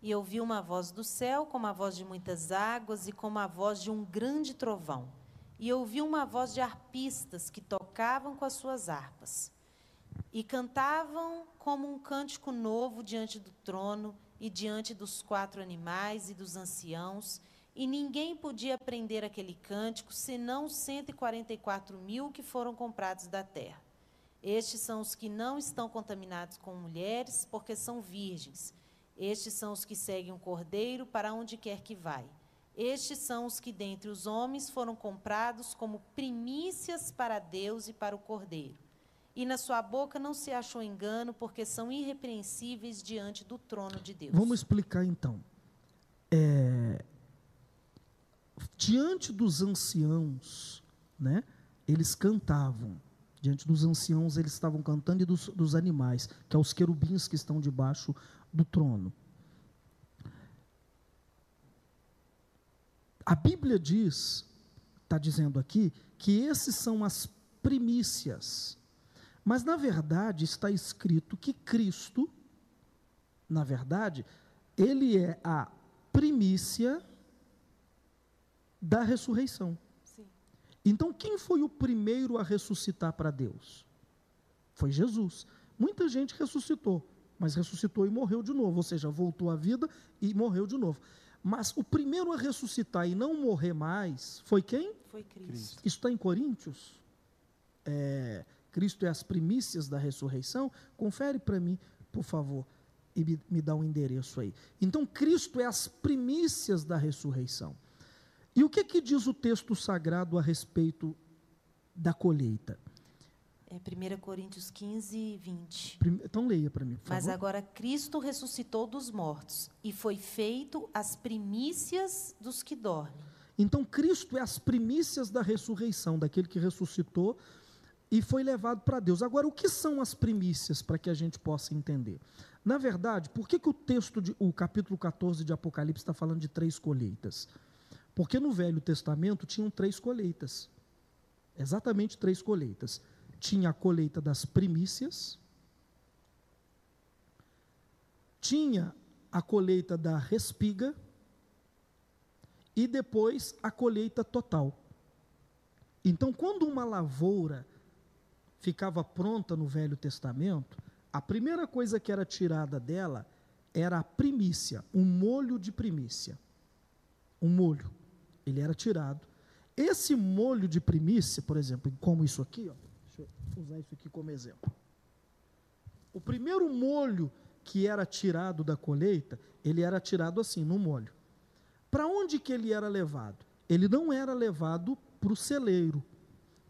E ouvi uma voz do céu, como a voz de muitas águas e como a voz de um grande trovão. E ouvi uma voz de arpistas que tocavam com as suas harpas. E cantavam como um cântico novo diante do trono e diante dos quatro animais e dos anciãos e ninguém podia aprender aquele cântico senão os 144 mil que foram comprados da terra. Estes são os que não estão contaminados com mulheres, porque são virgens. Estes são os que seguem o cordeiro para onde quer que vai. Estes são os que dentre os homens foram comprados como primícias para Deus e para o cordeiro. E na sua boca não se achou engano, porque são irrepreensíveis diante do trono de Deus. Vamos explicar então. É, diante dos anciãos, né, eles cantavam. Diante dos anciãos, eles estavam cantando e dos, dos animais, que é os querubins que estão debaixo do trono. A Bíblia diz, está dizendo aqui, que esses são as primícias. Mas, na verdade, está escrito que Cristo, na verdade, ele é a primícia da ressurreição. Sim. Então, quem foi o primeiro a ressuscitar para Deus? Foi Jesus. Muita gente ressuscitou, mas ressuscitou e morreu de novo, ou seja, voltou à vida e morreu de novo. Mas o primeiro a ressuscitar e não morrer mais foi quem? Foi Cristo. Isso está em Coríntios? É, Cristo é as primícias da ressurreição? Confere para mim, por favor, e me, me dá um endereço aí. Então, Cristo é as primícias da ressurreição. E o que, que diz o texto sagrado a respeito da colheita? É 1 Coríntios 15, 20. Então leia para mim, por Mas favor. agora Cristo ressuscitou dos mortos e foi feito as primícias dos que dormem. Então Cristo é as primícias da ressurreição, daquele que ressuscitou e foi levado para Deus. Agora, o que são as primícias para que a gente possa entender? Na verdade, por que, que o texto, de, o capítulo 14 de Apocalipse está falando de três colheitas? Porque no Velho Testamento tinham três colheitas. Exatamente três colheitas. Tinha a colheita das primícias, tinha a colheita da respiga e depois a colheita total. Então, quando uma lavoura ficava pronta no Velho Testamento, a primeira coisa que era tirada dela era a primícia, um molho de primícia. Um molho ele era tirado. Esse molho de primícia, por exemplo, como isso aqui, ó, deixa eu usar isso aqui como exemplo. O primeiro molho que era tirado da colheita, ele era tirado assim, no molho. Para onde que ele era levado? Ele não era levado para o celeiro,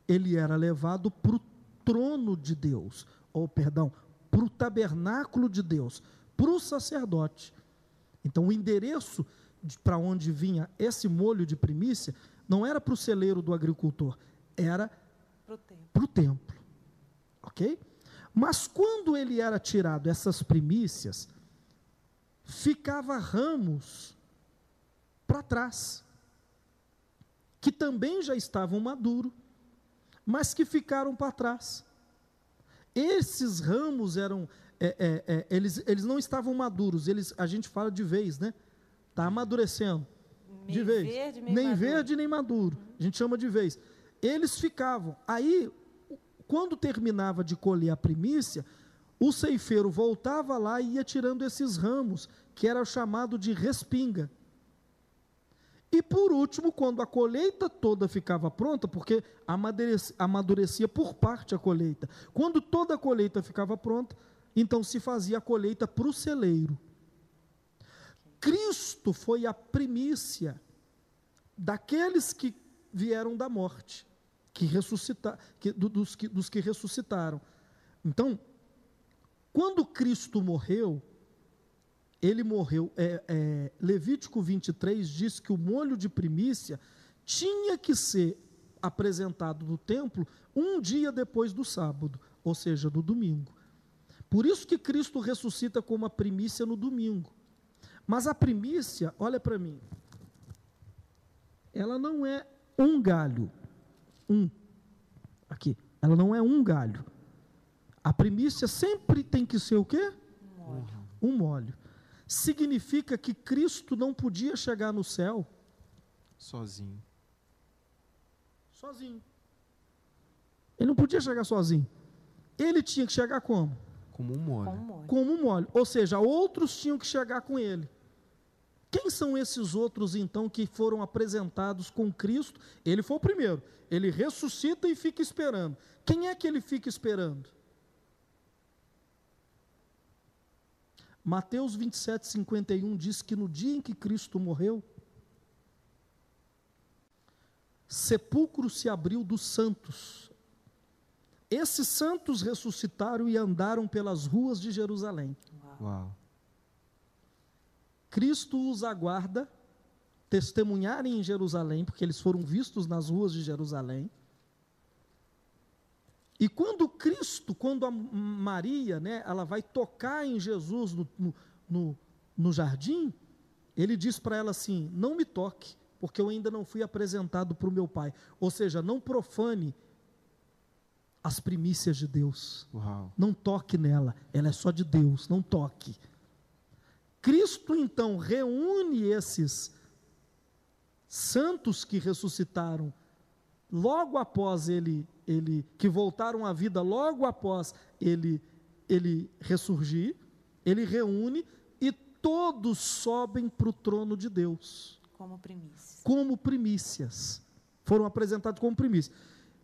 ele era levado para o trono de Deus, ou perdão, para o tabernáculo de Deus, para o sacerdote. Então, o endereço para onde vinha esse molho de primícia não era para o celeiro do agricultor, era para o templo. Ok? Mas quando ele era tirado essas primícias, ficava ramos para trás, que também já estavam maduros, mas que ficaram para trás. Esses ramos eram, é, é, é, eles, eles não estavam maduros, eles, a gente fala de vez, né? Está amadurecendo. Meio de vez. Verde, nem maduro. verde, nem maduro. A gente chama de vez. Eles ficavam. Aí, quando terminava de colher a primícia, o ceifeiro voltava lá e ia tirando esses ramos, que era chamado de respinga. E por último, quando a colheita toda ficava pronta, porque amadurecia, amadurecia por parte a colheita, quando toda a colheita ficava pronta, então se fazia a colheita para o celeiro. Cristo foi a primícia daqueles que vieram da morte, que ressuscitaram, dos, que, dos que ressuscitaram. Então, quando Cristo morreu, ele morreu. É, é, Levítico 23 diz que o molho de primícia tinha que ser apresentado no templo um dia depois do sábado, ou seja, do domingo. Por isso que Cristo ressuscita como a primícia no domingo. Mas a primícia, olha para mim, ela não é um galho, um, aqui, ela não é um galho. A primícia sempre tem que ser o quê? Um molho. Um molho. Significa que Cristo não podia chegar no céu Sozinho. sozinho. Ele não podia chegar sozinho. Ele tinha que chegar como? Como um um molho. como um molho. Ou seja, outros tinham que chegar com ele. Quem são esses outros, então, que foram apresentados com Cristo? Ele foi o primeiro. Ele ressuscita e fica esperando. Quem é que ele fica esperando? Mateus 27, 51 diz que no dia em que Cristo morreu, sepulcro se abriu dos santos. Esses santos ressuscitaram e andaram pelas ruas de Jerusalém. Uau. Uau. Cristo os aguarda testemunharem em Jerusalém, porque eles foram vistos nas ruas de Jerusalém. E quando Cristo, quando a Maria, né, ela vai tocar em Jesus no, no, no, jardim, ele diz para ela assim: Não me toque, porque eu ainda não fui apresentado para o meu Pai. Ou seja, não profane as primícias de Deus. Uau. Não toque nela, ela é só de Deus, não toque. Cristo então reúne esses santos que ressuscitaram logo após ele, ele que voltaram à vida logo após ele ele ressurgir, ele reúne e todos sobem para o trono de Deus Como primícia. como primícias. Foram apresentados como primícias.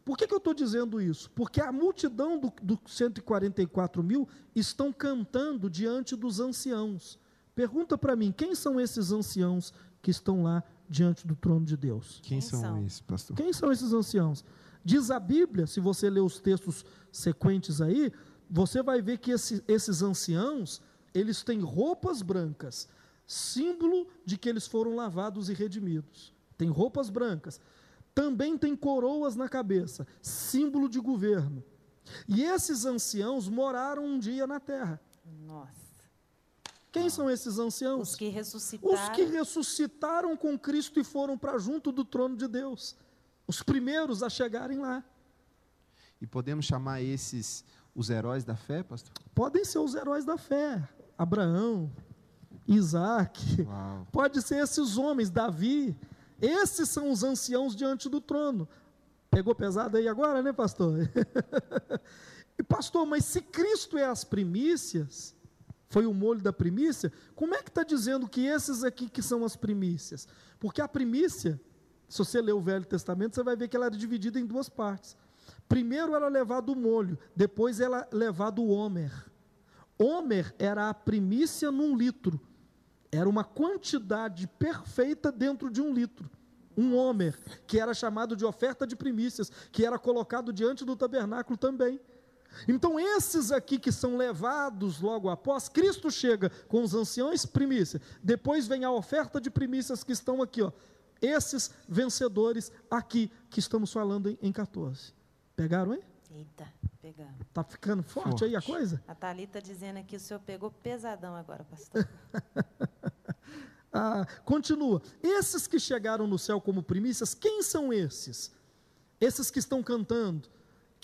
Por que, que eu estou dizendo isso? Porque a multidão dos do 144 mil estão cantando diante dos anciãos. Pergunta para mim, quem são esses anciãos que estão lá diante do trono de Deus? Quem, Quem são, são? esses, pastor? Quem são esses anciãos? Diz a Bíblia, se você ler os textos sequentes aí, você vai ver que esse- esses anciãos, eles têm roupas brancas, símbolo de que eles foram lavados e redimidos. Tem roupas brancas. Também tem coroas na cabeça, símbolo de governo. E esses anciãos moraram um dia na terra. Nossa. Quem são esses anciãos? Os que ressuscitaram. Os que ressuscitaram com Cristo e foram para junto do trono de Deus. Os primeiros a chegarem lá. E podemos chamar esses os heróis da fé, pastor? Podem ser os heróis da fé. Abraão, Isaac. Uau. Pode ser esses homens, Davi. Esses são os anciãos diante do trono. Pegou pesado aí agora, né, pastor? e pastor, mas se Cristo é as primícias, foi o molho da primícia, como é que está dizendo que esses aqui que são as primícias? Porque a primícia, se você ler o Velho Testamento, você vai ver que ela era dividida em duas partes. Primeiro era levado o molho, depois era levado o homer. Homer era a primícia num litro. Era uma quantidade perfeita dentro de um litro. um homer, que era chamado de oferta de primícias, que era colocado diante do tabernáculo também. Então, esses aqui que são levados logo após, Cristo chega com os anciões, primícia. Depois vem a oferta de primícias que estão aqui, ó. Esses vencedores aqui que estamos falando em, em 14. Pegaram, hein? Eita, pegamos. Tá ficando forte, Forte. aí a coisa? A Thalita dizendo aqui, o senhor pegou pesadão agora, pastor. Ah, continua. Esses que chegaram no céu como primícias, quem são esses? Esses que estão cantando.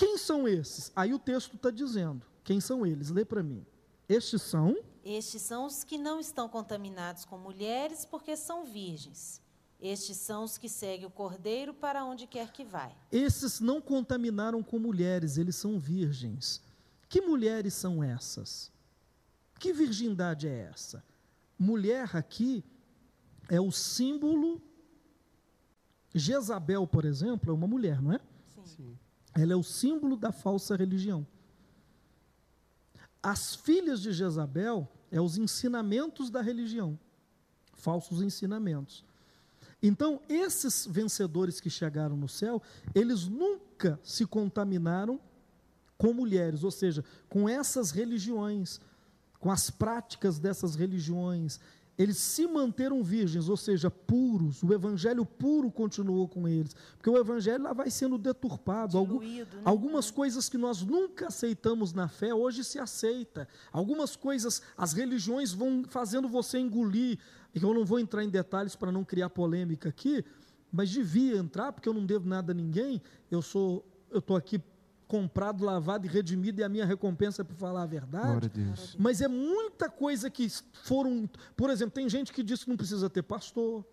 Quem são esses? Aí o texto está dizendo. Quem são eles? Lê para mim. Estes são Estes são os que não estão contaminados com mulheres, porque são virgens. Estes são os que seguem o cordeiro para onde quer que vai. Esses não contaminaram com mulheres, eles são virgens. Que mulheres são essas? Que virgindade é essa? Mulher aqui é o símbolo. Jezabel, por exemplo, é uma mulher, não é? Sim. Sim. Ela é o símbolo da falsa religião. As filhas de Jezabel é os ensinamentos da religião, falsos ensinamentos. Então, esses vencedores que chegaram no céu, eles nunca se contaminaram com mulheres, ou seja, com essas religiões, com as práticas dessas religiões. Eles se manteram virgens, ou seja, puros. O evangelho puro continuou com eles, porque o evangelho lá vai sendo deturpado. Diluído, né? Algumas coisas que nós nunca aceitamos na fé, hoje se aceita. Algumas coisas, as religiões vão fazendo você engolir. E eu não vou entrar em detalhes para não criar polêmica aqui, mas devia entrar, porque eu não devo nada a ninguém. Eu sou, eu estou aqui comprado, lavado e redimido, e a minha recompensa é por falar a verdade. Mas é muita coisa que foram. Por exemplo, tem gente que diz que não precisa ter pastor,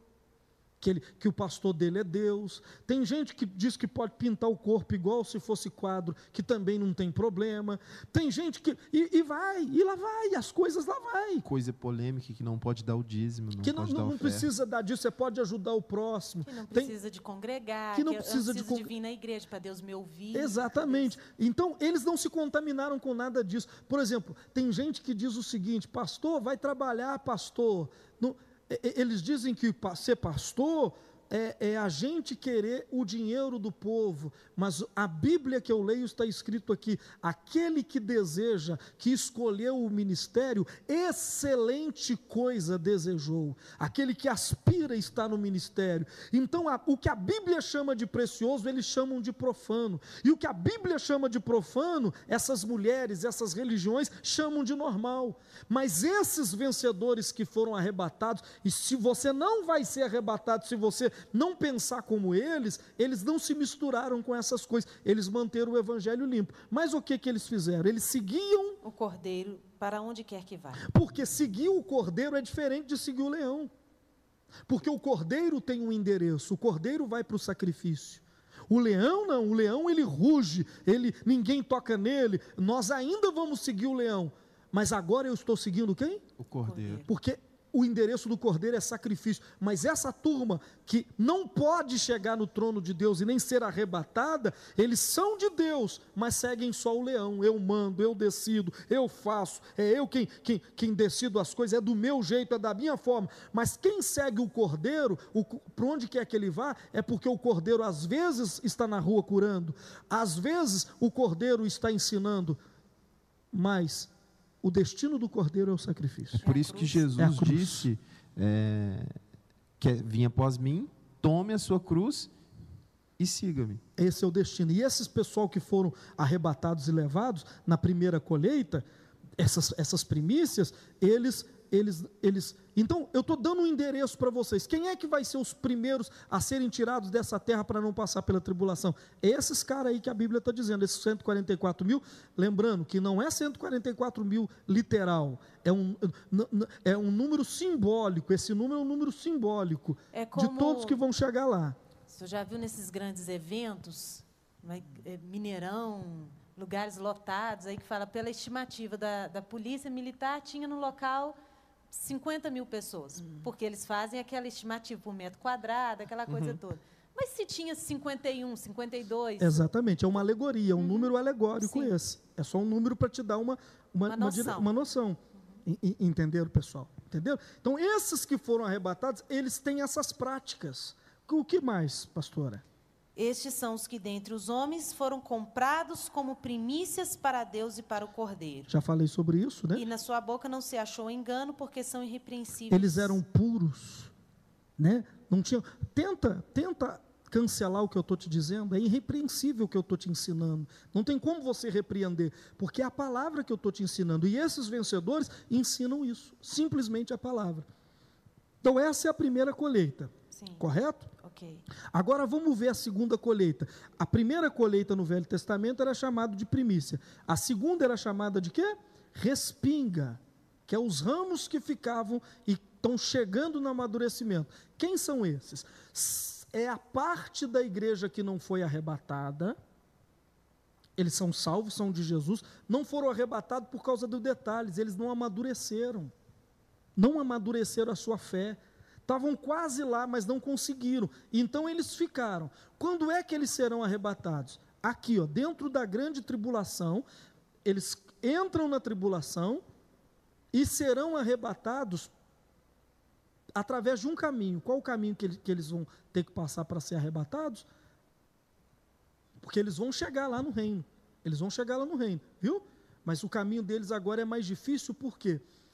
que, ele, que o pastor dele é Deus. Tem gente que diz que pode pintar o corpo igual se fosse quadro, que também não tem problema. Tem gente que. E, e vai, e lá vai, as coisas lá vai. Coisa polêmica que não pode dar o dízimo, não que não, pode dar não, não precisa dar disso, você pode ajudar o próximo. Que não Tem- precisa de congregar, que não precisa de não preciso de, con- vir na igreja para Deus me ouvir. Exatamente. Então, eles não se contaminaram com nada disso. Por exemplo, tem gente que diz o seguinte: pastor, vai trabalhar, pastor. Não- eles dizem que ser pastor é, é a gente querer o dinheiro do povo, mas a Bíblia que eu leio está escrito aqui: aquele que deseja, que escolheu o ministério, excelente coisa desejou. Aquele que aspira a estar no ministério. Então, a- o que a Bíblia chama de precioso, eles chamam de profano. E o que a Bíblia chama de profano, essas mulheres, essas religiões chamam de normal. Mas esses vencedores que foram arrebatados, e se você não vai ser arrebatado se você não pensar como eles, eles não se misturaram com essas coisas, eles manteram o evangelho limpo. Mas o que que eles fizeram? Eles seguiam, O cordeiro para onde quer que vá. porque seguir o cordeiro é diferente de seguir o leão. Porque o cordeiro tem um endereço, o cordeiro vai para o sacrifício. O leão não, o leão ele ruge, ele ninguém toca nele. Nós ainda vamos seguir o leão, mas agora eu estou seguindo quem? O cordeiro. Porque o endereço do cordeiro é sacrifício. Mas essa turma que não pode chegar no trono de Deus e nem ser arrebatada, eles são de Deus, mas seguem só o leão. Eu mando, eu decido, eu faço, é eu quem, quem, quem decido as coisas, é do meu jeito, é da minha forma. Mas quem segue o cordeiro, para onde quer que ele vá, é porque o cordeiro às vezes está na rua curando, às vezes o cordeiro está ensinando, mas o destino do cordeiro é o sacrifício. Por a isso que cruz. Jesus É disse: é, que vinha após mim, tome a sua cruz e siga-me. Esse é o destino. E esses pessoal que foram arrebatados e levados na primeira colheita, essas, essas primícias, eles, eles, eles. Então, eu estou dando um endereço para vocês. Quem é que vai ser os primeiros a serem tirados dessa terra para não passar pela tribulação? Esses caras aí que a Bíblia está dizendo, esses 144 mil. Lembrando que não é 144 mil literal, é um, é um número simbólico. Esse número é um número simbólico É de como- todos que vão chegar lá. Você já viu nesses grandes eventos, é, Mineirão, lugares lotados, aí que fala, pela estimativa da, da polícia militar, tinha no local 50 mil pessoas, porque eles fazem aquela estimativa por metro quadrado, aquela coisa toda. Mas se tinha 51, 52, Exatamente, é uma alegoria, um número alegórico Sim. esse. É só um número para te dar uma, uma, Uma uma noção. uma noção. E- e- Entenderam, pessoal? Entenderam? Então, esses que foram arrebatados, eles têm essas práticas. O que mais, pastora? Estes são os que dentre os homens foram comprados como primícias para Deus e para o Cordeiro. Já falei sobre isso, né? E na sua boca não se achou engano, porque são irrepreensíveis. Eles eram puros, né? Não tinha. Tenta, tenta cancelar o que eu estou te dizendo. É irrepreensível o que eu estou te ensinando. Não tem como você repreender, porque é a palavra que eu estou te ensinando. E esses vencedores ensinam isso, simplesmente a palavra. Então essa é a primeira colheita. Sim. Correto? Agora vamos ver a segunda colheita. A primeira colheita no Velho Testamento era chamada de primícia. A segunda era chamada de quê? Respinga, que é os ramos que ficavam e estão chegando no amadurecimento. Quem são esses? É a parte da igreja que não foi arrebatada. Eles são salvos, são de Jesus, não foram arrebatados por causa dos detalhes, eles não amadureceram. Não amadureceram a sua fé Estavam quase lá, mas não conseguiram. Então eles ficaram. Quando é que eles serão arrebatados? Aqui, ó, dentro da grande tribulação, eles entram na tribulação e serão arrebatados através de um caminho. Qual o caminho que, que eles vão ter que passar para ser arrebatados? Porque eles vão chegar lá no reino. Eles vão chegar lá no reino, viu? Mas o caminho deles agora é mais difícil, por quê? Porque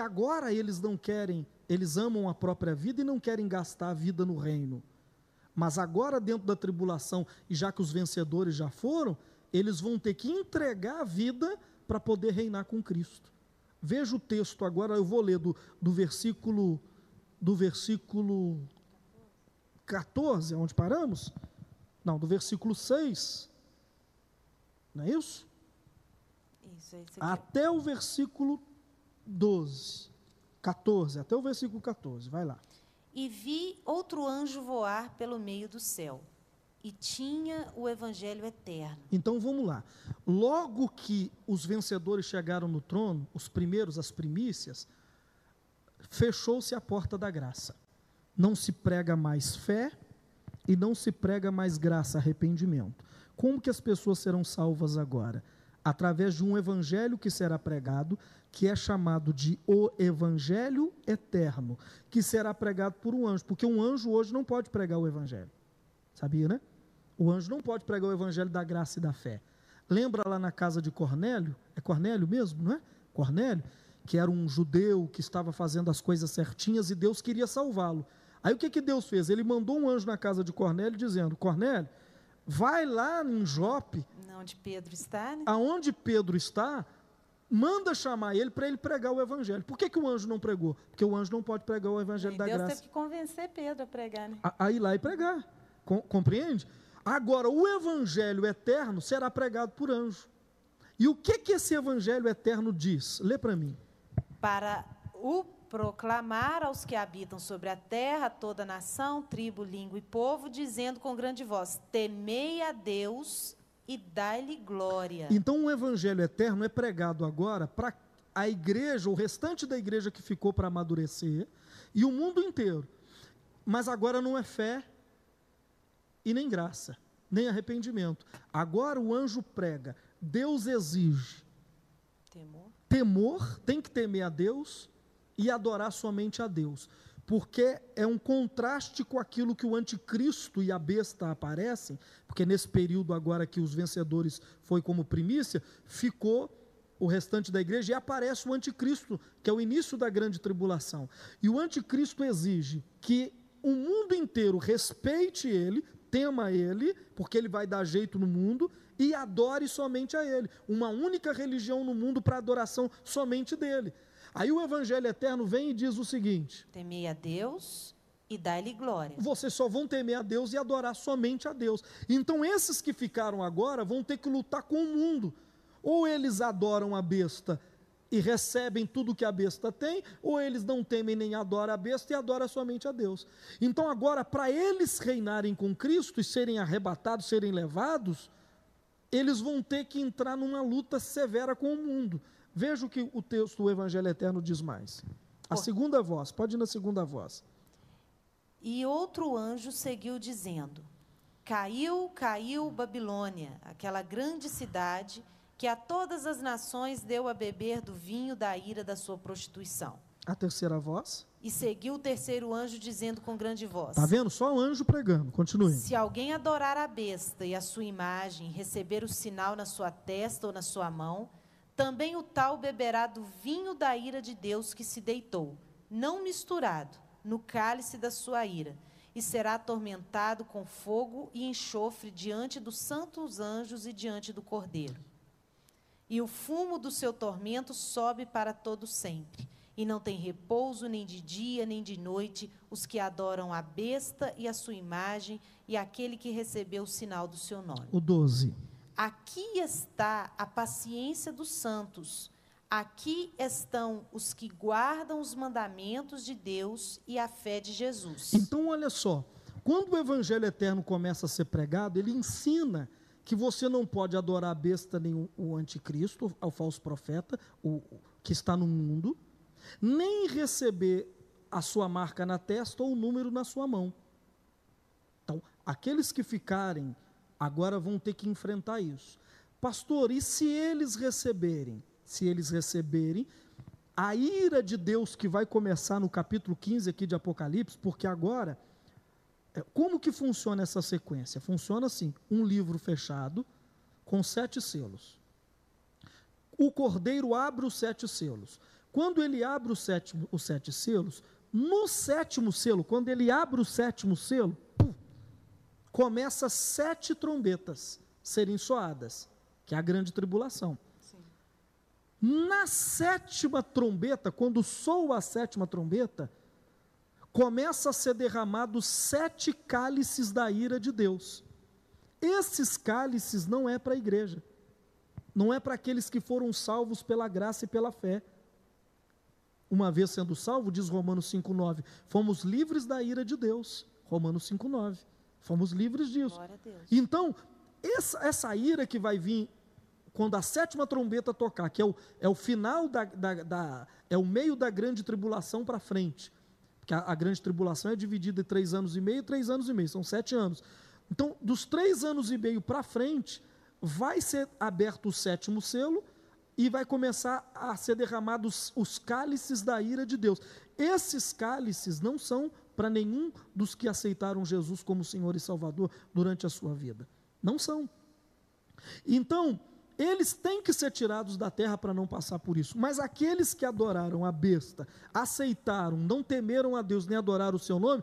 agora eles não querem eles amam a própria vida e não querem gastar a vida no reino. Mas agora, dentro da tribulação, e já que os vencedores já foram, eles vão ter que entregar a vida para poder reinar com Cristo. Veja o texto agora, eu vou ler do, do versículo do versículo 14, onde paramos? Não, do versículo 6. Não é isso? Isso, esse aqui. Até o versículo 12. 14, até o versículo 14, vai lá. E vi outro anjo voar pelo meio do céu, e tinha o evangelho eterno. Então vamos lá. Logo que os vencedores chegaram no trono, os primeiros, as primícias, fechou-se a porta da graça. Não se prega mais fé e não se prega mais graça, arrependimento. Como que as pessoas serão salvas agora? Através de um evangelho que será pregado, que é chamado de o Evangelho Eterno, que será pregado por um anjo, porque um anjo hoje não pode pregar o Evangelho. Sabia, né? O anjo não pode pregar o Evangelho da graça e da fé. Lembra lá na casa de Cornélio? É Cornélio mesmo, não é? Cornélio, que era um judeu que estava fazendo as coisas certinhas e Deus queria salvá-lo. Aí o que, que Deus fez? Ele mandou um anjo na casa de Cornélio dizendo: Cornélio, vai lá em Jope. Onde Pedro está, né? Aonde Pedro está, manda chamar ele para ele pregar o evangelho. Por que, que o anjo não pregou? Porque o anjo não pode pregar o evangelho e da Deus graça. Deus teve que convencer Pedro a pregar, né? A, a ir lá e pregar. Com, compreende? Agora, o evangelho eterno será pregado por anjo. E o que que esse evangelho eterno diz? Lê para mim. Para o proclamar aos que habitam sobre a terra, toda nação, tribo, língua e povo, dizendo com grande voz: Temei a Deus e dai-lhe glória. Então o evangelho eterno é pregado agora para a igreja, o restante da igreja que ficou para amadurecer, e o mundo inteiro. Mas agora não é fé e nem graça, nem arrependimento. Agora o anjo prega, Deus exige temor. Temor, tem que temer a Deus e adorar somente a Deus porque é um contraste com aquilo que o anticristo e a besta aparecem, porque nesse período agora que os vencedores foi como primícia, ficou o restante da igreja e aparece o anticristo, que é o início da grande tribulação. E o anticristo exige que o mundo inteiro respeite ele, tema ele, porque ele vai dar jeito no mundo e adore somente a ele. Uma única religião no mundo para adoração somente dele. Aí o Evangelho Eterno vem e diz o seguinte: Temei a Deus e dai-lhe glória. Vocês só vão temer a Deus e adorar somente a Deus. Então esses que ficaram agora vão ter que lutar com o mundo. Ou eles adoram a besta e recebem tudo que a besta tem, ou eles não temem nem adoram a besta e adoram somente a Deus. Então agora, para eles reinarem com Cristo e serem arrebatados, serem levados, eles vão ter que entrar numa luta severa com o mundo. Veja o que o texto do Evangelho Eterno diz mais. A segunda voz, pode ir na segunda voz. E outro anjo seguiu dizendo: Caiu, caiu Babilônia, aquela grande cidade que a todas as nações deu a beber do vinho da ira da sua prostituição. A terceira voz. E seguiu o terceiro anjo dizendo com grande voz: Tá vendo? Só o anjo pregando. Continue. Se alguém adorar a besta e a sua imagem, receber o sinal na sua testa ou na sua mão, também o tal beberá do vinho da ira de Deus que se deitou, não misturado, no cálice da sua ira, e será atormentado com fogo e enxofre diante dos santos anjos e diante do Cordeiro. E o fumo do seu tormento sobe para todo sempre e não tem repouso nem de dia nem de noite os que adoram a besta e a sua imagem e aquele que recebeu o sinal do seu nome. O 12. Aqui está a paciência dos santos. Aqui estão os que guardam os mandamentos de Deus e a fé de Jesus. Então, olha só, quando o evangelho eterno começa a ser pregado, ele ensina que você não pode adorar a besta nem o, anticristo, o falso profeta, o, que está no mundo, nem receber a sua marca na testa ou o número na sua mão. Então, aqueles que ficarem agora vão ter que enfrentar isso. Pastor, e se eles receberem? Se eles receberem, a ira de Deus que vai começar no capítulo 15 aqui de Apocalipse, porque agora, é, como que funciona essa sequência? Funciona assim: um livro fechado com sete selos. O cordeiro abre os sete selos. Quando ele abre o sétimo, os sete selos, no sétimo selo, quando ele abre o sétimo selo, pum, começa sete trombetas serem soadas, que é a grande tribulação. Sim. Na sétima trombeta, quando soa a sétima trombeta, começa a ser derramados sete cálices da ira de Deus. Esses cálices não é para a igreja, não é para aqueles que foram salvos pela graça e pela fé uma vez sendo salvo, diz Romanos 5,9, fomos livres da ira de Deus. Romanos 5,9. Fomos livres disso. Então, essa, essa ira que vai vir quando a sétima trombeta tocar, que é o, é o final da, da, da é o meio da grande tribulação para frente. Porque a, a, grande tribulação é dividida em três anos e meio e três anos e meio, são sete anos. Então, dos três anos e meio para frente, vai ser aberto o sétimo selo e vai começar a ser derramados os cálices da ira de Deus. Esses cálices não são para nenhum dos que aceitaram Jesus como Senhor e Salvador durante a sua vida. Não são. Então, eles têm que ser tirados da terra para não passar por isso. Mas aqueles que adoraram a besta, aceitaram, não temeram a Deus nem adoraram o seu nome,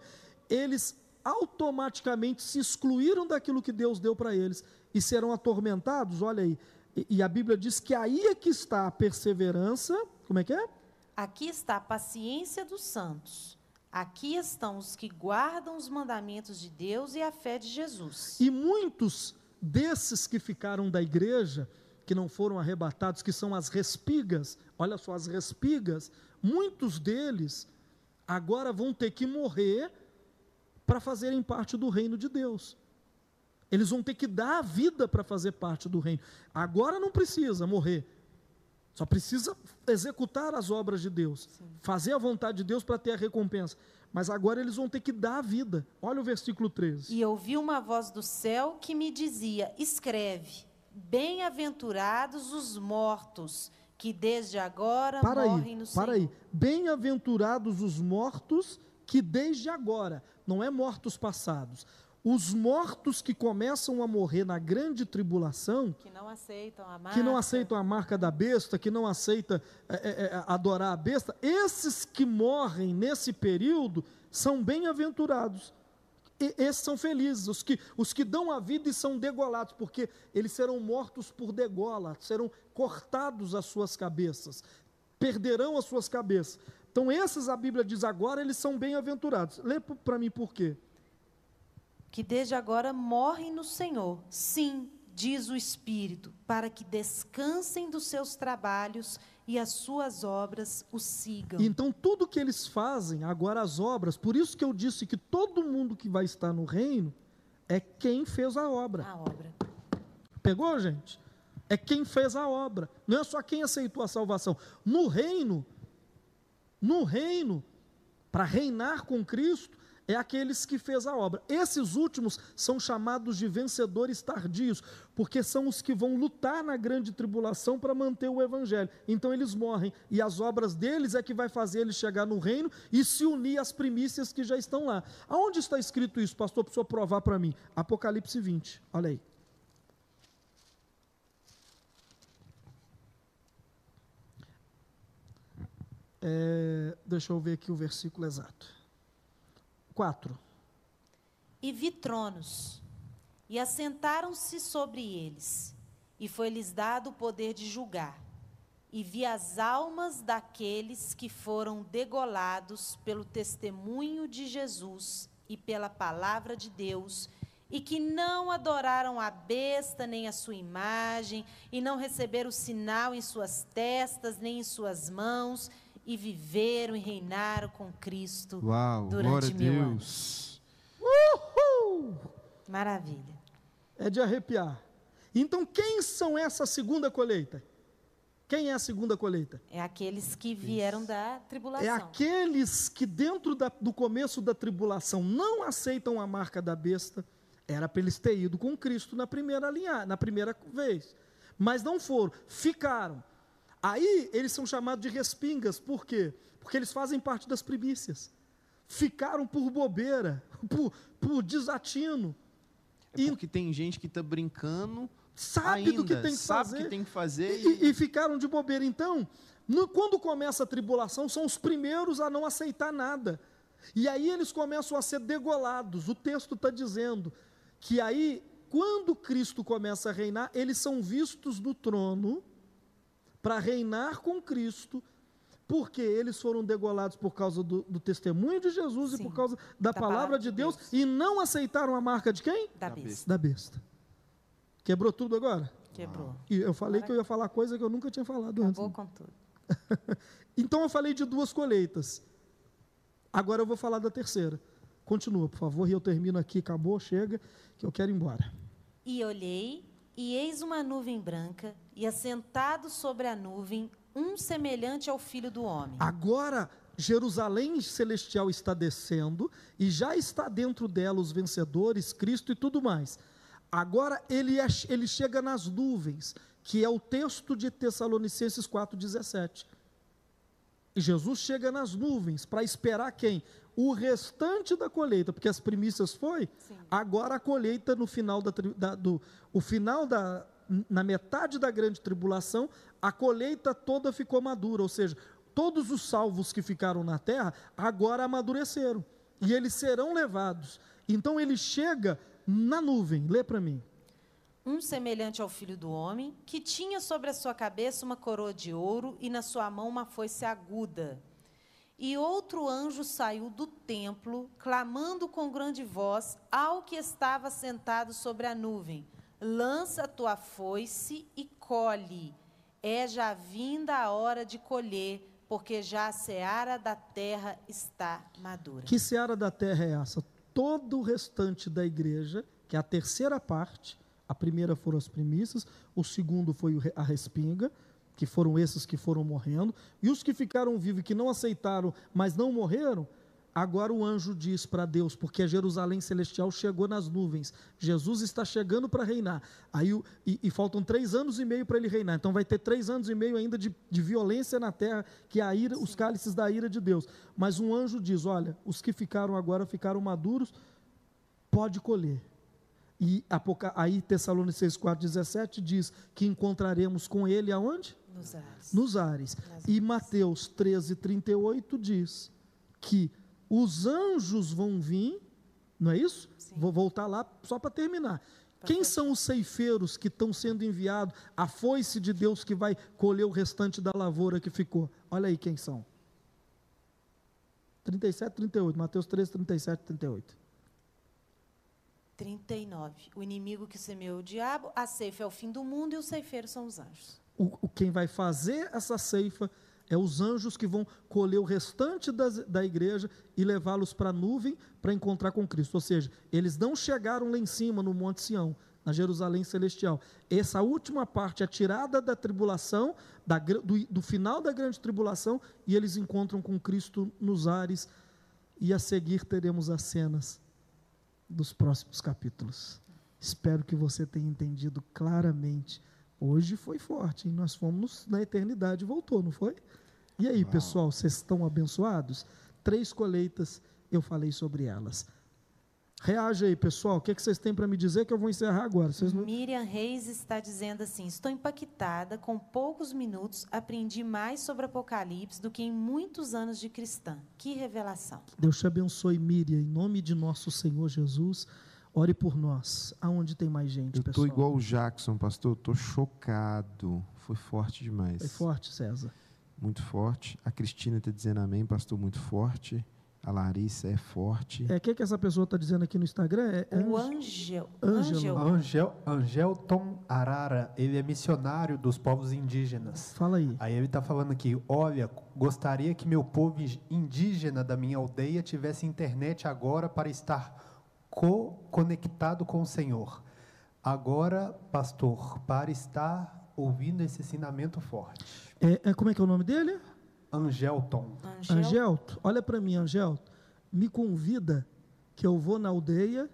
eles automaticamente se excluíram daquilo que Deus deu para eles e serão atormentados, olha aí, e, a Bíblia diz que aí é que está a perseverança. Como é que é? Aqui está a paciência dos santos. Aqui estão os que guardam os mandamentos de Deus e a fé de Jesus. E muitos desses que ficaram da igreja, que não foram arrebatados, que são as respigas, olha só, as respigas, muitos deles agora vão ter que morrer para fazerem parte do reino de Deus. Eles vão ter que dar a vida para fazer parte do reino. Agora não precisa morrer. Só precisa executar as obras de Deus, Sim. fazer a vontade de Deus para ter a recompensa. Mas agora eles vão ter que dar a vida. Olha o versículo 13. E ouvi uma voz do céu que me dizia: Escreve, bem-aventurados os mortos, que desde agora para morrem aí, no Senhor. Para aí, bem-aventurados os mortos que desde agora, não é mortos passados, os mortos que começam a morrer na grande tribulação, que não aceitam a marca, que não aceitam a marca da besta, que não aceitam é, é, é, adorar a besta, esses que morrem nesse período são bem-aventurados. Esses são felizes, os que, os que dão a vida e são degolados, porque eles serão mortos por degola, serão cortados as suas cabeças, perderão as suas cabeças. Então, esses, a Bíblia diz agora, eles são bem-aventurados. Lê para mim por quê que desde agora morrem no Senhor. Sim, diz o Espírito, para que descansem dos seus trabalhos e as suas obras o sigam. Então, tudo que eles fazem, agora as obras, por isso que eu disse que todo mundo que vai estar no reino é quem fez a obra. A obra. Pegou, gente? É quem fez a obra. Não é só quem aceitou a salvação. No reino, no reino, para reinar com Cristo, é aqueles que fez a obra. Esses últimos são chamados de vencedores tardios, porque são os que vão lutar na grande tribulação para manter o evangelho. Então eles morrem e as obras deles é que vai fazer eles chegar no reino e se unir às primícias que já estão lá. Aonde está escrito isso, pastor? Precisa provar para mim. Apocalipse 20. Olha aí. É, deixa eu ver aqui o versículo exato. 4. E vi tronos, e assentaram-se sobre eles, e foi-lhes dado o poder de julgar. E vi as almas daqueles que foram degolados pelo testemunho de Jesus e pela palavra de Deus, e que não adoraram a besta nem a sua imagem, e não receberam sinal em suas testas nem em suas mãos, e viveram e reinaram com Cristo Uau, durante mil Deus. anos. Uhul! Maravilha. É de arrepiar. Então, quem são essa segunda colheita? Quem é a segunda colheita? É aqueles que vieram da tribulação. É aqueles que, dentro da- do começo da tribulação, não aceitam a marca da besta. Era para eles ter ido com Cristo na primeira linha, na primeira vez. Mas não foram, ficaram. Aí eles são chamados de respingas, por quê? Porque eles fazem parte das primícias. Ficaram por bobeira, por, por desatino. É porque tem gente que está brincando Sabe ainda, do que tem que sabe fazer. que tem que fazer E, e ficaram de bobeira. Então, no- quando começa a tribulação, são os primeiros a não aceitar nada. E aí eles começam a ser degolados. O texto está dizendo que aí, quando Cristo começa a reinar, eles são vistos no trono para reinar com Cristo, porque eles foram degolados por causa do, do testemunho de Jesus e Sim, por causa da, palavra, de Deus, Deus. e não aceitaram a marca de quem? da Da besta. Da besta. Quebrou tudo agora? Quebrou. E eu falei que eu ia falar coisa que eu nunca tinha falado antes. Acabou com tudo. Então eu falei de duas colheitas. Agora eu vou falar da terceira. Continua, por favor, e eu termino aqui, acabou, chega, que eu quero ir embora. E olhei, e eis uma nuvem branca, e assentado sobre a nuvem, um semelhante ao filho do homem. Agora Jerusalém celestial está descendo e já está dentro dela os vencedores, Cristo e tudo mais. Agora ele, é- ele chega nas nuvens, que é o texto de Tessalonicenses 4,17. E Jesus chega nas nuvens para esperar quem? O restante da colheita, porque as primícias foi, Sim. agora a colheita no final da, da- do o final da na metade da grande tribulação, a colheita toda ficou madura, ou seja, todos os salvos que ficaram na terra agora amadureceram e eles serão levados. Então ele chega na nuvem, lê para mim. Um semelhante ao filho do homem, que tinha sobre a sua cabeça uma coroa de ouro e na sua mão uma foice aguda. E outro anjo saiu do templo, clamando com grande voz ao que estava sentado sobre a nuvem: Lança a tua foice e colhe. É já vinda a hora de colher, porque já a seara da terra está madura. Que seara da terra é essa? Todo o restante da igreja, que é a terceira parte, a primeira foram as primícias, o segundo foi a respinga, que foram esses que foram morrendo, e os que ficaram vivos e que não aceitaram, mas não morreram, agora o anjo diz para Deus, porque a Jerusalém celestial chegou nas nuvens, Jesus está chegando para reinar, aí e, e faltam três anos e meio para ele reinar, então vai ter três anos e meio ainda de, de violência na terra, que é a ira, os cálices da ira de Deus, mas um anjo diz, olha, os que ficaram agora ficaram maduros, pode colher, e aí Tessalonicenses 4,17 diz que encontraremos com ele aonde? Nos ares. Nos ares. Nas E. Mateus 13, 38 diz que os anjos vão vir, não é isso? Sim. Vou voltar lá só para terminar. Quem são os ceifeiros que estão sendo enviados? A foice de Deus que vai colher o restante da lavoura que ficou. Olha aí quem são. 37, 38. Mateus 13, 37, 38. 39. O inimigo que semeou o diabo, a ceifa é o fim do mundo e os ceifeiros são os anjos. o- quem vai fazer essa ceifa é os anjos que vão colher o restante das, da igreja e levá-los para a nuvem para encontrar com Cristo. Ou seja, eles não chegaram lá em cima no Monte Sião, na Jerusalém Celestial. Essa última parte é tirada da tribulação, da do, do final da grande tribulação, e eles encontram com Cristo nos ares. E a seguir teremos as cenas dos próximos capítulos. Espero que você tenha entendido claramente. Hoje foi forte, hein? nós fomos na eternidade, voltou, não foi? E aí, Uau. pessoal, vocês estão abençoados? Três colheitas, eu falei sobre elas. Reage aí, pessoal. O que, é que vocês têm para me dizer que eu vou encerrar agora? Vocês não... Miriam Reis está dizendo assim: Estou impactada. Com poucos minutos, aprendi mais sobre Apocalipse do que em muitos anos de cristã. Que revelação. Deus te abençoe, Miriam. Em nome de nosso Senhor Jesus, ore por nós. Aonde tem mais gente, eu pessoal? Eu estou igual o Jackson, pastor. Estou chocado. Foi forte demais. Foi forte, César. Muito forte. A Cristina está dizendo amém, pastor. Muito forte. A Larissa é forte. É, o que, que essa pessoa está dizendo aqui no Instagram? É, é o Angel. Angel. Angel. Angelton Arara, ele é missionário dos povos indígenas. Fala aí. Aí ele está falando aqui, olha, gostaria que meu povo indígena da minha aldeia tivesse internet agora para estar co conectado com o Senhor. Agora, pastor, para estar ouvindo esse ensinamento forte. É, é como é que é o nome dele? Angelton. Angel... Angelton, olha para mim, Angelton. Me convida que eu vou na aldeia,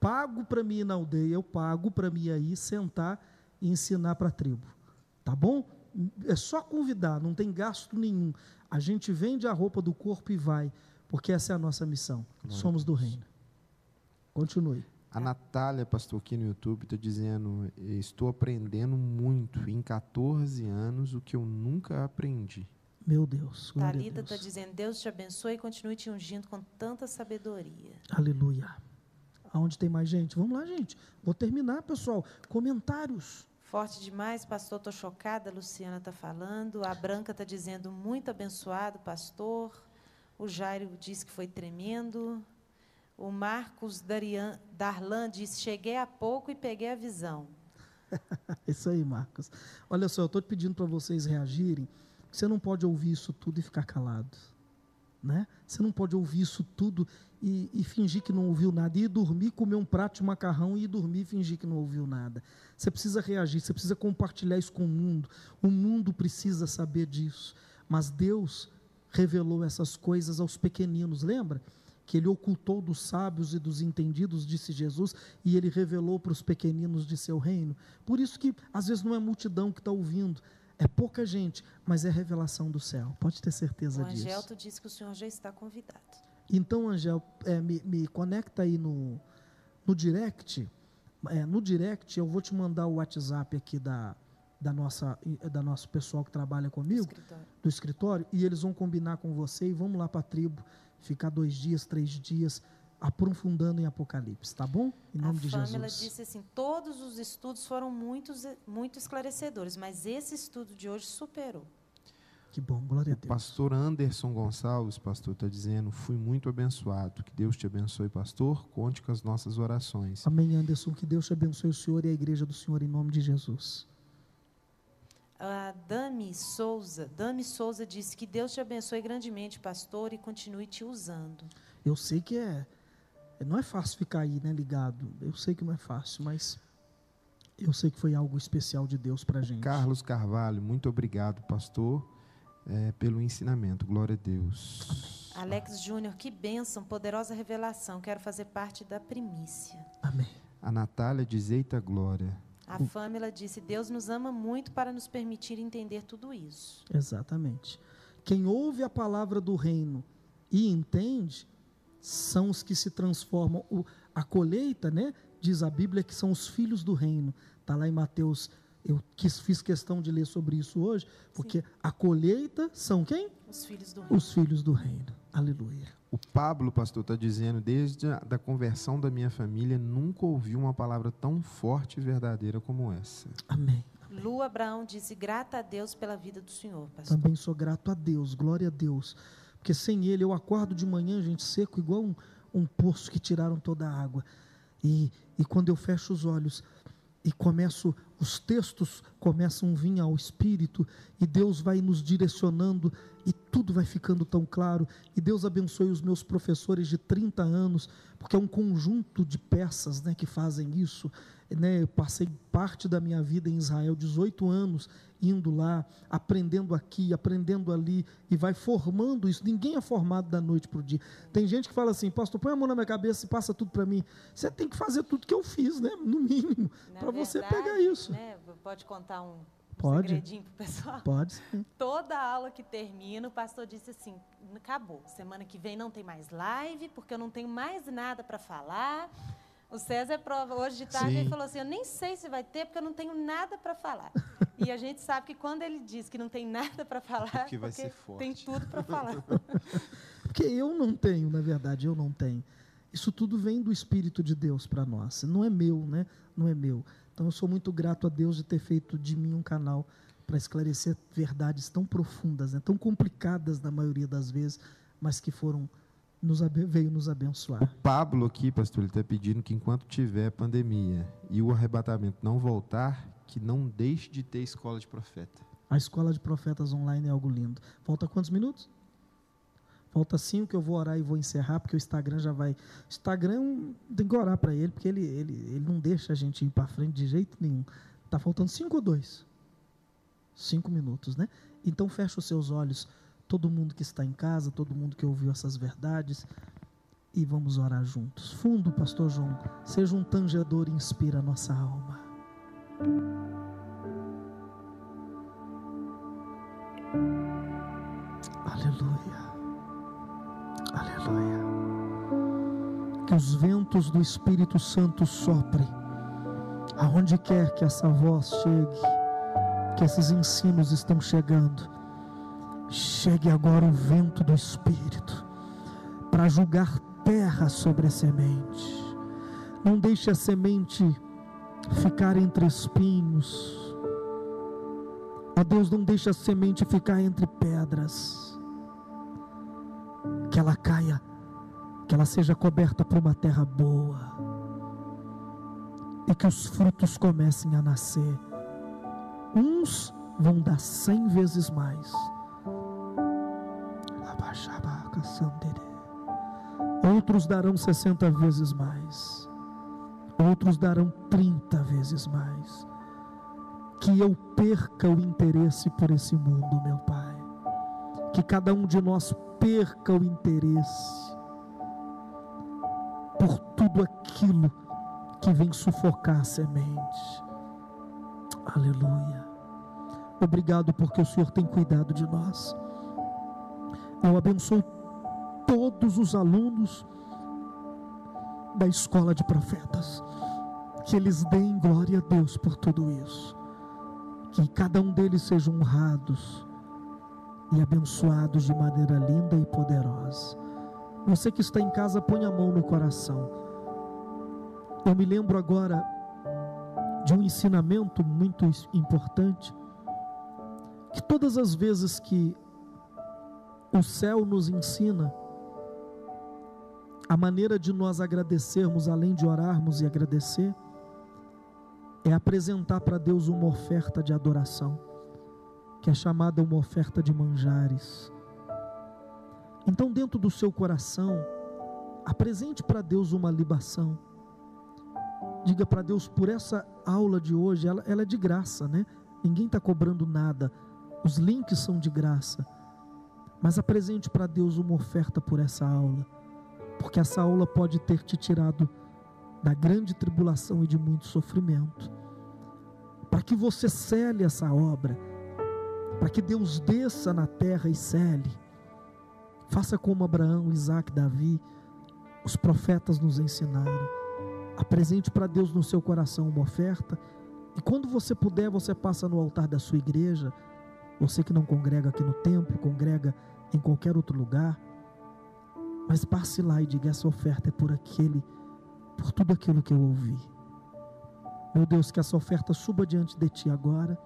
pago para mim ir na aldeia, eu pago para mim aí sentar e ensinar para a tribo. Tá bom? É só convidar, não tem gasto nenhum. A gente vende a roupa do corpo e vai, porque essa é a nossa missão. Somos do reino. Continue. A Natália, pastor, aqui no YouTube, está dizendo: Estou aprendendo muito em 14 anos o que eu nunca aprendi. Meu Deus. Talita está dizendo: Deus te abençoe e continue te ungindo com tanta sabedoria. Aleluia. Aonde tem mais gente? Vamos lá, gente. Vou terminar, pessoal. Comentários. Forte demais, pastor. Estou chocada. A Luciana está falando. A Branca está dizendo: muito abençoado, pastor. O Jairo disse que foi tremendo. O Marcos Darian, Darlan disse: cheguei há pouco e peguei a visão. Isso aí, Marcos. Olha só, eu estou pedindo para vocês reagirem você não pode ouvir isso tudo e ficar calado. Né? Você não pode ouvir isso tudo e, e, fingir que não ouviu nada, e ir dormir, comer um prato de macarrão e ir dormir e fingir que não ouviu nada. Você precisa reagir, você precisa compartilhar isso com o mundo. O mundo precisa saber disso. Mas Deus revelou essas coisas aos pequeninos, lembra? Que ele ocultou dos sábios e dos entendidos, disse Jesus, e ele revelou para os pequeninos de seu reino. Por isso que às vezes não é multidão que está ouvindo, é pouca gente, mas é revelação do céu. Pode ter certeza o disso. O Angelto disse que o senhor já está convidado. Então, Angel, é, me, me, conecta aí no, no direct. É, no direct eu vou te mandar o WhatsApp aqui da, da nossa da nosso pessoal que trabalha comigo do escritório. do escritório e eles vão combinar com você e vamos lá para a tribo ficar dois dias, três dias aprofundando em Apocalipse, tá bom? Em nome a de Jesus. Ela disse assim: todos os estudos foram muito, muito esclarecedores, mas esse estudo de hoje superou. Que bom, glória a Deus. O pastor Anderson Gonçalves, pastor, está dizendo: fui muito abençoado. Que Deus te abençoe, pastor. Conte com as nossas orações. Amém, Anderson. Que Deus te abençoe, o senhor e a igreja do Senhor, em nome de Jesus. A Dami Souza, Dami Souza disse que Deus te abençoe grandemente, pastor, e continue te usando. Eu sei que é não é fácil ficar aí, né, ligado. Eu sei que não é fácil, mas eu sei que foi algo especial de Deus para a gente. Carlos Carvalho, muito obrigado, pastor, é, pelo ensinamento. Glória a Deus. Alex Júnior, que bênção, poderosa revelação. Quero fazer parte da primícia. Amém. A Natália diz: Eita glória. A Fâmila disse: Deus nos ama muito para nos permitir entender tudo isso. Exatamente. Quem ouve a palavra do reino e entende, são os que se transformam. O, a colheita, né? Diz a Bíblia que são os filhos do reino. Está lá em Mateus. Eu quis, fiz questão de ler sobre isso hoje, porque Sim. a colheita são quem? Os filhos do reino. Os filhos do reino. Aleluia. O Pablo, pastor, está dizendo, desde a da conversão da minha família, nunca ouvi uma palavra tão forte e verdadeira como essa. Amém. Lu Abraão disse, grata a Deus pela vida do Senhor, pastor. Também sou grato a Deus, glória a Deus. Porque sem ele eu acordo de manhã, gente, seco, igual um, um poço que tiraram toda a água. E, e quando eu fecho os olhos e começo os textos começam a vir ao espírito e Deus vai nos direcionando e tudo vai ficando tão claro. E Deus abençoe os meus professores de 30 anos, porque é um conjunto de peças né, que fazem isso. Né, eu passei parte da minha vida em Israel, 18 anos, indo lá, aprendendo aqui, aprendendo ali, e vai formando isso. Ninguém é formado da noite para o dia. Tem gente que fala assim, pastor, põe a mão na minha cabeça e passa tudo para mim. Você tem que fazer tudo que eu fiz, né? no mínimo, para você pegar isso. Né, pode contar um Pode. segredinho para o pessoal? Pode sim. Toda aula que termina, o pastor disse assim: acabou. Semana que vem não tem mais live, porque eu não tenho mais nada para falar. O César prova hoje de tarde Sim. ele falou assim: Eu nem sei se vai ter, porque eu não tenho nada para falar. e a gente sabe que quando ele diz que não tem nada para falar, Porque é vai porque ser forte. tem tudo para falar. Porque eu não tenho, na verdade, eu não tenho. Isso tudo vem do Espírito de Deus para nós. Não é meu, né? Não é meu. Então eu sou muito grato a Deus de ter feito de mim um canal para esclarecer verdades tão profundas, né? tão complicadas na maioria das vezes, mas que foram nos veio nos abençoar. Pablo aqui, pastor, ele está pedindo que enquanto tiver pandemia e o arrebatamento não voltar, que não deixe de ter escola de profeta. A escola de profetas online é algo lindo. Falta quantos minutos? Falta cinco que eu vou orar e vou encerrar, porque o Instagram já vai. O Instagram tem que orar para ele, porque ele, ele, ele não deixa a gente ir para frente de jeito nenhum. Está faltando cinco ou dois? Cinco minutos, né? Então fecha os seus olhos, todo mundo que está em casa, todo mundo que ouviu essas verdades, e vamos orar juntos. Fundo, Pastor João, seja um tangedor e inspira a nossa alma. Aleluia. Aleluia. Que os ventos do Espírito Santo soprem aonde quer que essa voz chegue, que esses ensinos estão chegando. Chegue agora o vento do Espírito para julgar terra sobre a semente. Não deixe a semente ficar entre espinhos. Ó Deus, não deixe a semente ficar entre pedras. Que ela caia, que ela seja coberta por uma terra boa. E que os frutos comecem a nascer. Uns vão dar cem vezes mais. Outros darão sessenta vezes mais. Outros darão trinta vezes mais que eu perca o interesse por esse mundo, meu Pai. Que cada um de nós perca o interesse por tudo aquilo que vem sufocar a semente. Aleluia. Obrigado porque o Senhor tem cuidado de nós. Eu abençoo todos os alunos da escola de profetas. Que eles deem glória a Deus por tudo isso que cada um deles sejam honrados e abençoados de maneira linda e poderosa. Você que está em casa, põe a mão no coração. Eu me lembro agora de um ensinamento muito importante, que todas as vezes que o céu nos ensina a maneira de nós agradecermos, além de orarmos e agradecer, é apresentar para Deus uma oferta de adoração, que é chamada uma oferta de manjares. Então, dentro do seu coração, apresente para Deus uma libação. Diga para Deus, por essa aula de hoje, ela, ela é de graça, né? Ninguém está cobrando nada, os links são de graça. Mas apresente para Deus uma oferta por essa aula, porque essa aula pode ter te tirado da grande tribulação e de muito sofrimento. Para que você cele essa obra, para que Deus desça na terra e cele. Faça como Abraão, Isaac, Davi, os profetas nos ensinaram. Apresente para Deus no seu coração uma oferta, e quando você puder, você passa no altar da sua igreja. Você que não congrega aqui no templo, congrega em qualquer outro lugar, mas passe lá e diga: essa oferta é por aquele por tudo aquilo que eu ouvi. Meu Deus, que essa oferta suba diante de Ti agora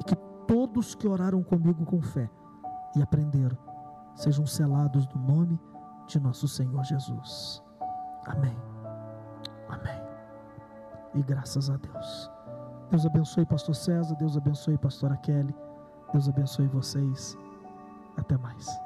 e que todos que oraram comigo com fé e aprenderam sejam selados no nome de nosso Senhor Jesus. Amém. Amém. E graças a Deus. Deus abençoe pastor César, Deus abençoe pastora Kelly. Deus abençoe vocês. Até mais.